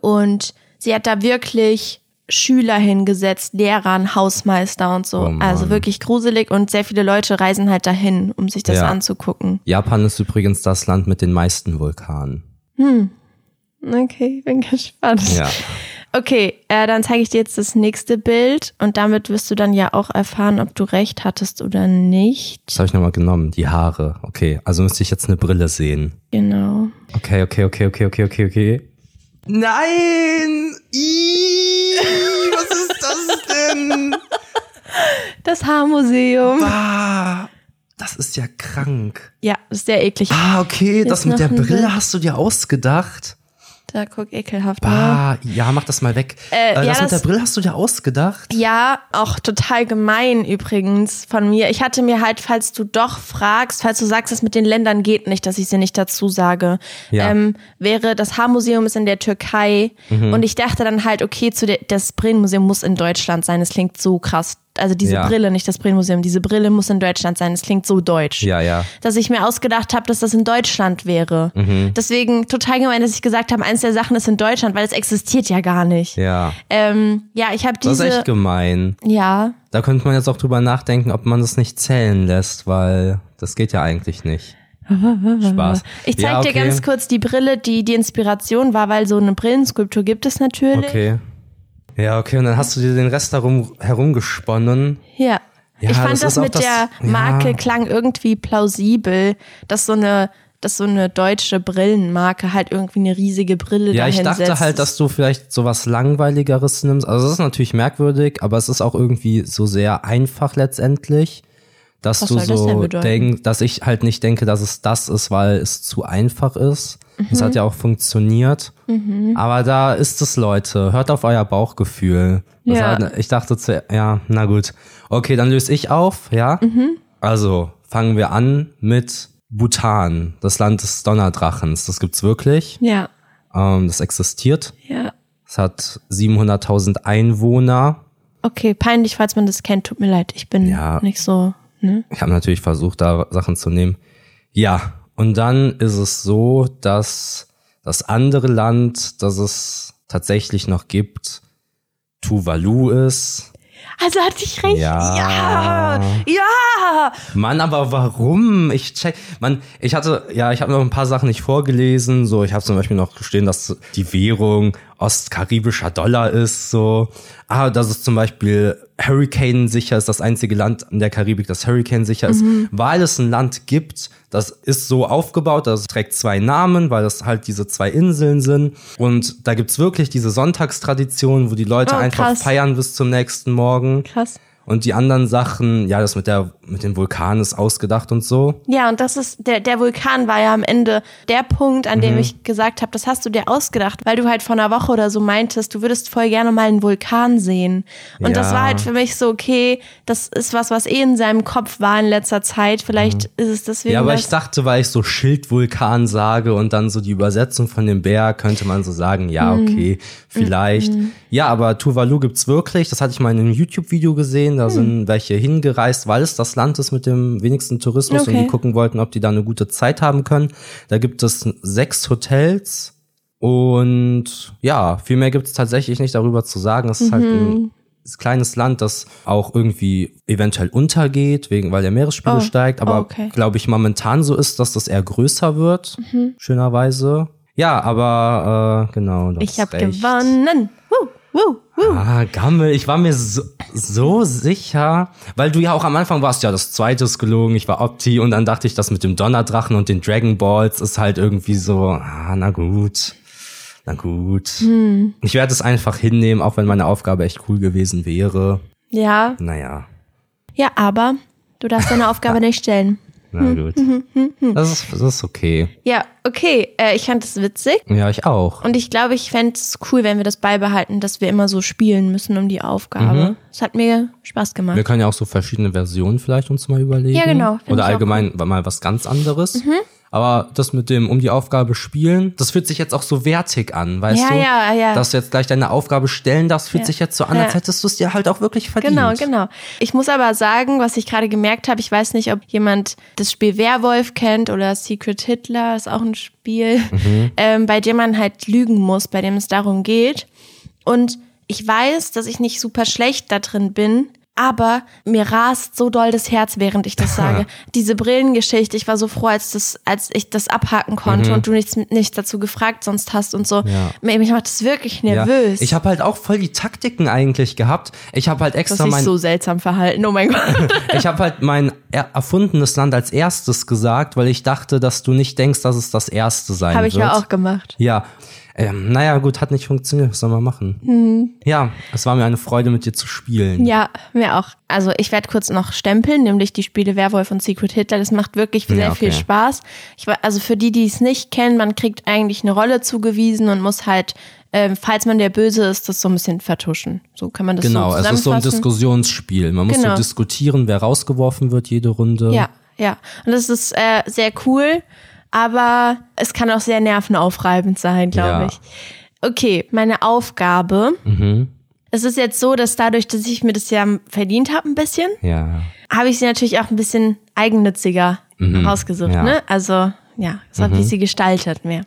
Und sie hat da wirklich Schüler hingesetzt, Lehrer, einen Hausmeister und so. Oh also wirklich gruselig und sehr viele Leute reisen halt dahin, um sich das Ja. anzugucken. Japan ist übrigens das Land mit den meisten Vulkanen. Okay, bin gespannt. Ja. Okay, äh, dann zeige ich dir jetzt das nächste Bild und damit wirst du dann ja auch erfahren, ob du recht hattest oder nicht. Das habe ich nochmal genommen. Die Haare. Okay, also müsste ich jetzt eine Brille sehen. Genau. Okay, okay, okay, okay, okay, okay, okay. Nein! Ih, was ist das denn? Das Haarmuseum. Das ist ja krank. Ja, ist sehr eklig. Ah, okay, das Jetzt mit der Brille Bild. hast du dir ausgedacht. Da guck ekelhaft. Ne? Bah, ja, mach das mal weg. Äh, Äh, ja, das mit der das- Brille hast du dir ausgedacht? Ja, auch total gemein übrigens von mir. Ich hatte mir halt, falls du doch fragst, falls du sagst, es mit den Ländern geht nicht, dass ich sie nicht dazu sage, Ja. ähm, wäre das Haarmuseum ist in der Türkei Mhm. und ich dachte dann halt, okay, zu der, das Brillenmuseum muss in Deutschland sein. Es klingt so krass. Also diese Ja. Brille, nicht das Brillenmuseum, diese Brille muss in Deutschland sein. Es klingt so deutsch Ja, ja. dass ich mir ausgedacht habe, dass das in Deutschland wäre. Mhm. Deswegen total gemein, dass ich gesagt habe, eins der Sachen ist in Deutschland, weil es existiert ja gar nicht. Ja. Ähm, ja, ich habe Das ist diese. echt gemein. Ja, Da könnte man jetzt auch drüber nachdenken, ob man das nicht zählen lässt, weil das geht ja eigentlich nicht. Spaß. ich zeig ja, okay. dir ganz kurz die Brille, die die Inspiration war, weil so eine Brillenskulptur gibt es natürlich. Okay. Ja, okay, und dann hast du dir den Rest darum herumgesponnen. Ja. Ja, ich fand das das, mit das- der ja. Marke klang irgendwie plausibel, dass so eine dass so eine deutsche Brillenmarke halt irgendwie eine riesige Brille Ja, ich dachte setzt. halt, dass du vielleicht sowas Langweiligeres nimmst. Also, das ist natürlich merkwürdig, aber es ist auch irgendwie so sehr einfach letztendlich, dass Was du das so bedeuten? denkst, dass ich halt nicht denke, dass es das ist, weil es zu einfach ist. Es Mhm. hat ja auch funktioniert. Aber da ist es, Leute. Hört auf euer Bauchgefühl. Das Ja. hat, ich dachte, zu, ja, na gut. Okay, dann löse ich auf, ja? Mhm. Also, fangen wir an mit Bhutan, das Land des Donnerdrachens. Das gibt's wirklich. Ja, Ähm, das existiert. ja. Es hat 700.000 Einwohner. Okay, peinlich, falls man das kennt. Tut mir leid, ich bin Ja. nicht so. Ne? Ich habe natürlich versucht, da Sachen zu nehmen. Ja, und dann ist es so, dass das andere Land, das es tatsächlich noch gibt, Tuvalu ist. Also hatte ich recht. Ja. Ja. ja. Mann, aber warum? Ich check. Mann, ich hatte, ja, ich habe noch ein paar Sachen nicht vorgelesen. So, ich habe zum Beispiel noch stehen, dass die Währung ostkaribischer Dollar ist. So, ah, dass es zum Beispiel Hurricane sicher ist, das einzige Land in der Karibik, das Hurricane sicher ist, weil es ein Land gibt, das ist so aufgebaut, das trägt zwei Namen, weil das halt diese zwei Inseln sind. Und da gibt's wirklich diese Sonntagstradition, wo die Leute Oh, einfach feiern bis zum nächsten Morgen. Krass. Und die anderen Sachen, ja, das mit der mit dem Vulkan ist ausgedacht und so. Ja, und das ist der der Vulkan war ja am Ende der Punkt, an dem Mhm. ich gesagt habe, das hast du dir ausgedacht, weil du halt vor einer Woche oder so meintest, du würdest voll gerne mal einen Vulkan sehen. Und das Ja. war halt für mich so okay, das ist was, was eh in seinem Kopf war in letzter Zeit. Vielleicht ist es deswegen Mhm. Ja, aber das. ich dachte, weil ich so Schildvulkan sage und dann so die Übersetzung von dem Berg, könnte man so sagen, ja, Mhm. okay, vielleicht. Ja, aber Tuvalu gibt's wirklich. Das hatte ich mal in einem YouTube-Video gesehen. Da Mhm. sind welche hingereist, weil es das Land ist mit dem wenigsten Tourismus und Okay. die gucken wollten, ob die da eine gute Zeit haben können. Da gibt es sechs Hotels und ja, viel mehr gibt's tatsächlich nicht darüber zu sagen. Es ist halt Mhm. ein kleines Land, das auch irgendwie eventuell untergeht, wegen, weil der Meeresspiegel Oh, steigt, aber okay. glaube ich momentan so ist, dass das eher größer wird, Mhm. schönerweise. Ja, aber äh, genau. ich habe gewonnen. Woo, woo, woo. Ah, Gammel, ich war mir so, so sicher, weil du ja auch am Anfang warst, ja, das zweite ist gelogen, ich war Opti und dann dachte ich, das mit dem Donnerdrachen und den Dragon Balls ist halt irgendwie so, ah, na gut, na gut. Hm. Ich werde es einfach hinnehmen, auch wenn meine Aufgabe echt cool gewesen wäre. Ja, Naja, ja, aber du darfst deine Aufgabe nicht stellen. Na Hm, gut. Das ist, das ist okay. Ja, okay. Äh, ich fand es witzig. Ja, ich auch. Und ich glaube, ich fände es cool, wenn wir das beibehalten, dass wir immer so spielen müssen um die Aufgabe. Es hat mir Spaß gemacht. Wir können ja auch so verschiedene Versionen vielleicht uns mal überlegen. Ja, genau, Oder Mhm. allgemein mal was ganz anderes. Aber das mit dem um die Aufgabe spielen, das fühlt sich jetzt auch so wertig an, weißt Ja, du? ja, ja. Dass du jetzt gleich deine Aufgabe stellen darfst, fühlt Ja. sich jetzt so an, als hättest du es dir halt auch wirklich verdient. Genau, genau. Ich muss aber sagen, was ich gerade gemerkt habe, ich weiß nicht, ob jemand das Spiel Werwolf kennt oder Secret Hitler, ist auch ein Spiel, Mhm. ähm, bei dem man halt lügen muss, bei dem es darum geht. Und ich weiß, dass ich nicht super schlecht da drin bin, aber mir rast so doll das Herz, während ich das sage. Diese Brillengeschichte, ich war so froh, als, das, als ich das abhaken konnte und du nichts, nichts dazu gefragt sonst hast und so. Mhm. Ja. Mich macht das wirklich Ja. nervös. Ich habe halt auch voll die Taktiken eigentlich gehabt. Ich habe halt extra mein so seltsam verhalten. Oh mein Gott. Ich habe halt mein er erfundenes Land als erstes gesagt, weil ich dachte, dass du nicht denkst, dass es das erste sein Habe wird. ich ja auch gemacht. Ja. Ähm, naja, gut, hat nicht funktioniert. Was soll man machen? Ja, es war mir eine Freude, mit dir zu spielen. Ja, mir auch. Also ich werde kurz noch stempeln, nämlich die Spiele Werwolf und Secret Hitler. Das macht wirklich sehr Ja, viel okay. Spaß. Ich, also für die, die es nicht kennen, man kriegt eigentlich eine Rolle zugewiesen und muss halt, ähm, falls man der Böse ist, das so ein bisschen vertuschen. So kann man das Genau, so es ist so ein. Diskussionsspiel. Man muss Genau. so diskutieren, wer rausgeworfen wird jede Runde. Ja, ja. Und das ist äh, sehr cool, aber es kann auch sehr nervenaufreibend sein, glaube Ja. ich. Okay, meine Aufgabe. Mhm. Es ist jetzt so, dass dadurch, dass ich mir das ja verdient habe, ein bisschen, Ja. habe ich sie natürlich auch ein bisschen eigennütziger rausgesucht. Mhm. ja. Mhm. Ne? Also ja, so habe ich sie gestaltet mehr.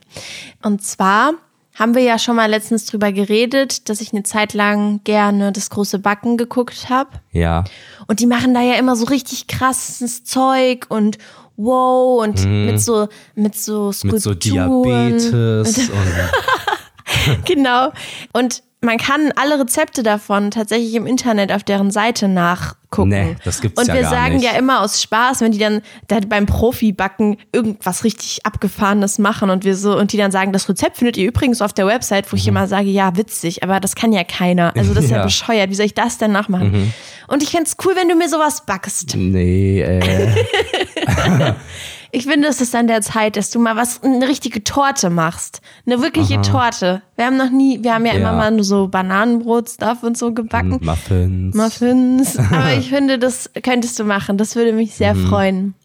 Und zwar haben wir ja schon mal letztens drüber geredet, dass ich eine Zeit lang gerne das große Backen geguckt habe. Ja. Und die machen da ja immer so richtig krasses Zeug und wow und mit so mit so Mhm. Mit so Skulpturen. Diabetes und Genau. Und man kann alle Rezepte davon tatsächlich im Internet auf deren Seite nachgucken. Nee, das gibt's Und ja wir gar sagen nicht. ja immer aus Spaß, wenn die dann da beim Profi-Backen irgendwas richtig Abgefahrenes machen und wir so, und die dann sagen, das Rezept findet ihr übrigens auf der Website, wo ich immer sage, ja, witzig, aber das kann ja keiner. Also das ist ja, Mhm. Ja. Mhm. bescheuert. Wie soll ich das denn nachmachen? Und ich find's cool, wenn du mir sowas backst. nee, äh, Ich finde, es ist an der Zeit, dass du mal was, eine richtige Torte machst. Eine wirkliche Torte. Wir haben noch nie, wir haben ja, immer Ja. mal nur so Bananenbrot-Stuff und so gebacken. Muffins. Muffins. Aber ich finde, das könntest du machen. Das würde mich sehr freuen.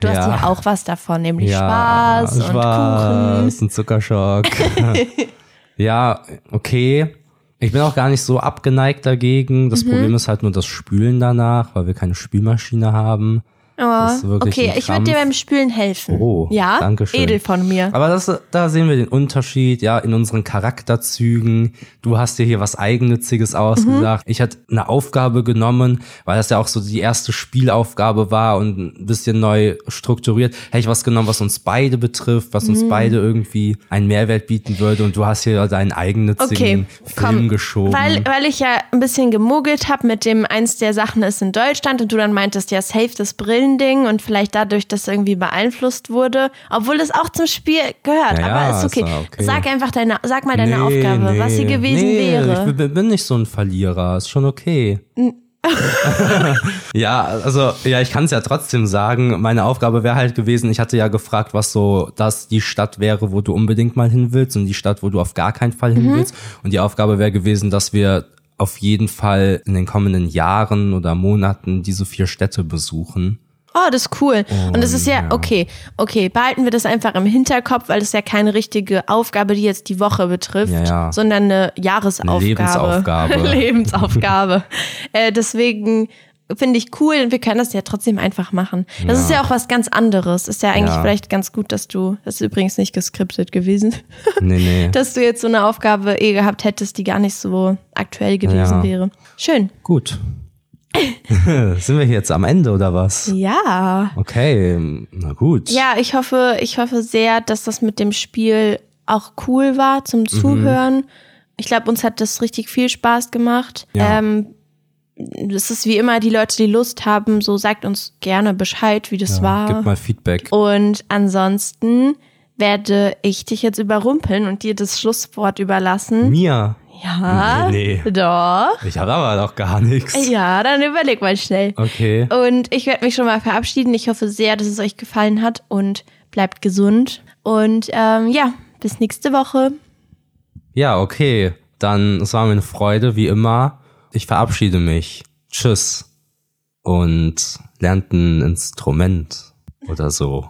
Du hast Mhm. Ja. ja auch was davon, nämlich ja, Spaß und Kuchen. Spaß, ein Zuckerschock. ja, okay. Ich bin auch gar nicht so abgeneigt dagegen. Mhm. Das Problem ist halt nur das Spülen danach, weil wir keine Spülmaschine haben. Das ist wirklich okay, ich würde dir beim Spülen helfen. Oh, ja, danke schön. edel von mir. Aber das, da sehen wir den Unterschied, ja, in unseren Charakterzügen. Du hast dir hier was Eigennütziges ausgesagt. Ich hatte eine Aufgabe genommen, weil das ja auch so die erste Spielaufgabe war und ein bisschen neu strukturiert. Hätte ich was genommen, was uns beide betrifft, was uns beide irgendwie einen Mehrwert bieten würde. Und du hast hier deinen eigennützigen Okay, Film komm. geschoben. Weil, weil ich ja ein bisschen gemogelt habe mit dem, eins der Sachen ist in Deutschland und du dann meintest, ja, safe das Brillending und vielleicht dadurch, dass irgendwie beeinflusst wurde, obwohl es auch zum Spiel gehört. Ja, aber ist okay. okay. Sag einfach deine, sag mal deine Nee, Aufgabe, was sie nee, gewesen nee, wäre. Ich bin, bin nicht so ein Verlierer, ist schon okay. ja, also ja, ich kann es ja trotzdem sagen. Meine Aufgabe wäre halt gewesen, ich hatte ja gefragt, was so das die Stadt wäre, wo du unbedingt mal hin willst und die Stadt, wo du auf gar keinen Fall hin mhm. willst. Und die Aufgabe wäre gewesen, dass wir auf jeden Fall in den kommenden Jahren oder Monaten diese vier Städte besuchen. Oh, das ist cool. Und, und das ist ja, okay, okay, behalten wir das einfach im Hinterkopf, weil das ja keine richtige Aufgabe, die jetzt die Woche betrifft, ja, ja. sondern eine Jahresaufgabe. Lebensaufgabe. Lebensaufgabe. äh, deswegen finde ich cool und wir können das ja trotzdem einfach machen. Das ja. ist ja auch was ganz anderes. Ist ja eigentlich vielleicht ganz gut, dass du, das ist übrigens nicht geskriptet gewesen, nee, nee. dass du jetzt so eine Aufgabe eh gehabt hättest, die gar nicht so aktuell gewesen wäre. Schön. Gut. Sind wir jetzt am Ende oder was? Ja. Okay, na gut. Ja, ich hoffe, ich hoffe sehr, dass das mit dem Spiel auch cool war zum mhm. Zuhören. Mhm. Ich glaube, uns hat das richtig viel Spaß gemacht. Ja. Ähm, es ist wie immer, die Leute, die Lust haben, so sagt uns gerne Bescheid, wie das ja, war. Gib mal Feedback. Und ansonsten werde ich dich jetzt überrumpeln und dir das Schlusswort überlassen. Mir? Ja. Nee. Doch. Ich habe aber noch gar nichts. Ja, dann überleg mal schnell. Okay. Und ich werde mich schon mal verabschieden. Ich hoffe sehr, dass es euch gefallen hat und bleibt gesund. Und ähm, ja, bis nächste Woche. Ja, okay. Dann, es war mir eine Freude, wie immer. Ich verabschiede mich. Tschüss. Und lernt ein Instrument oder so.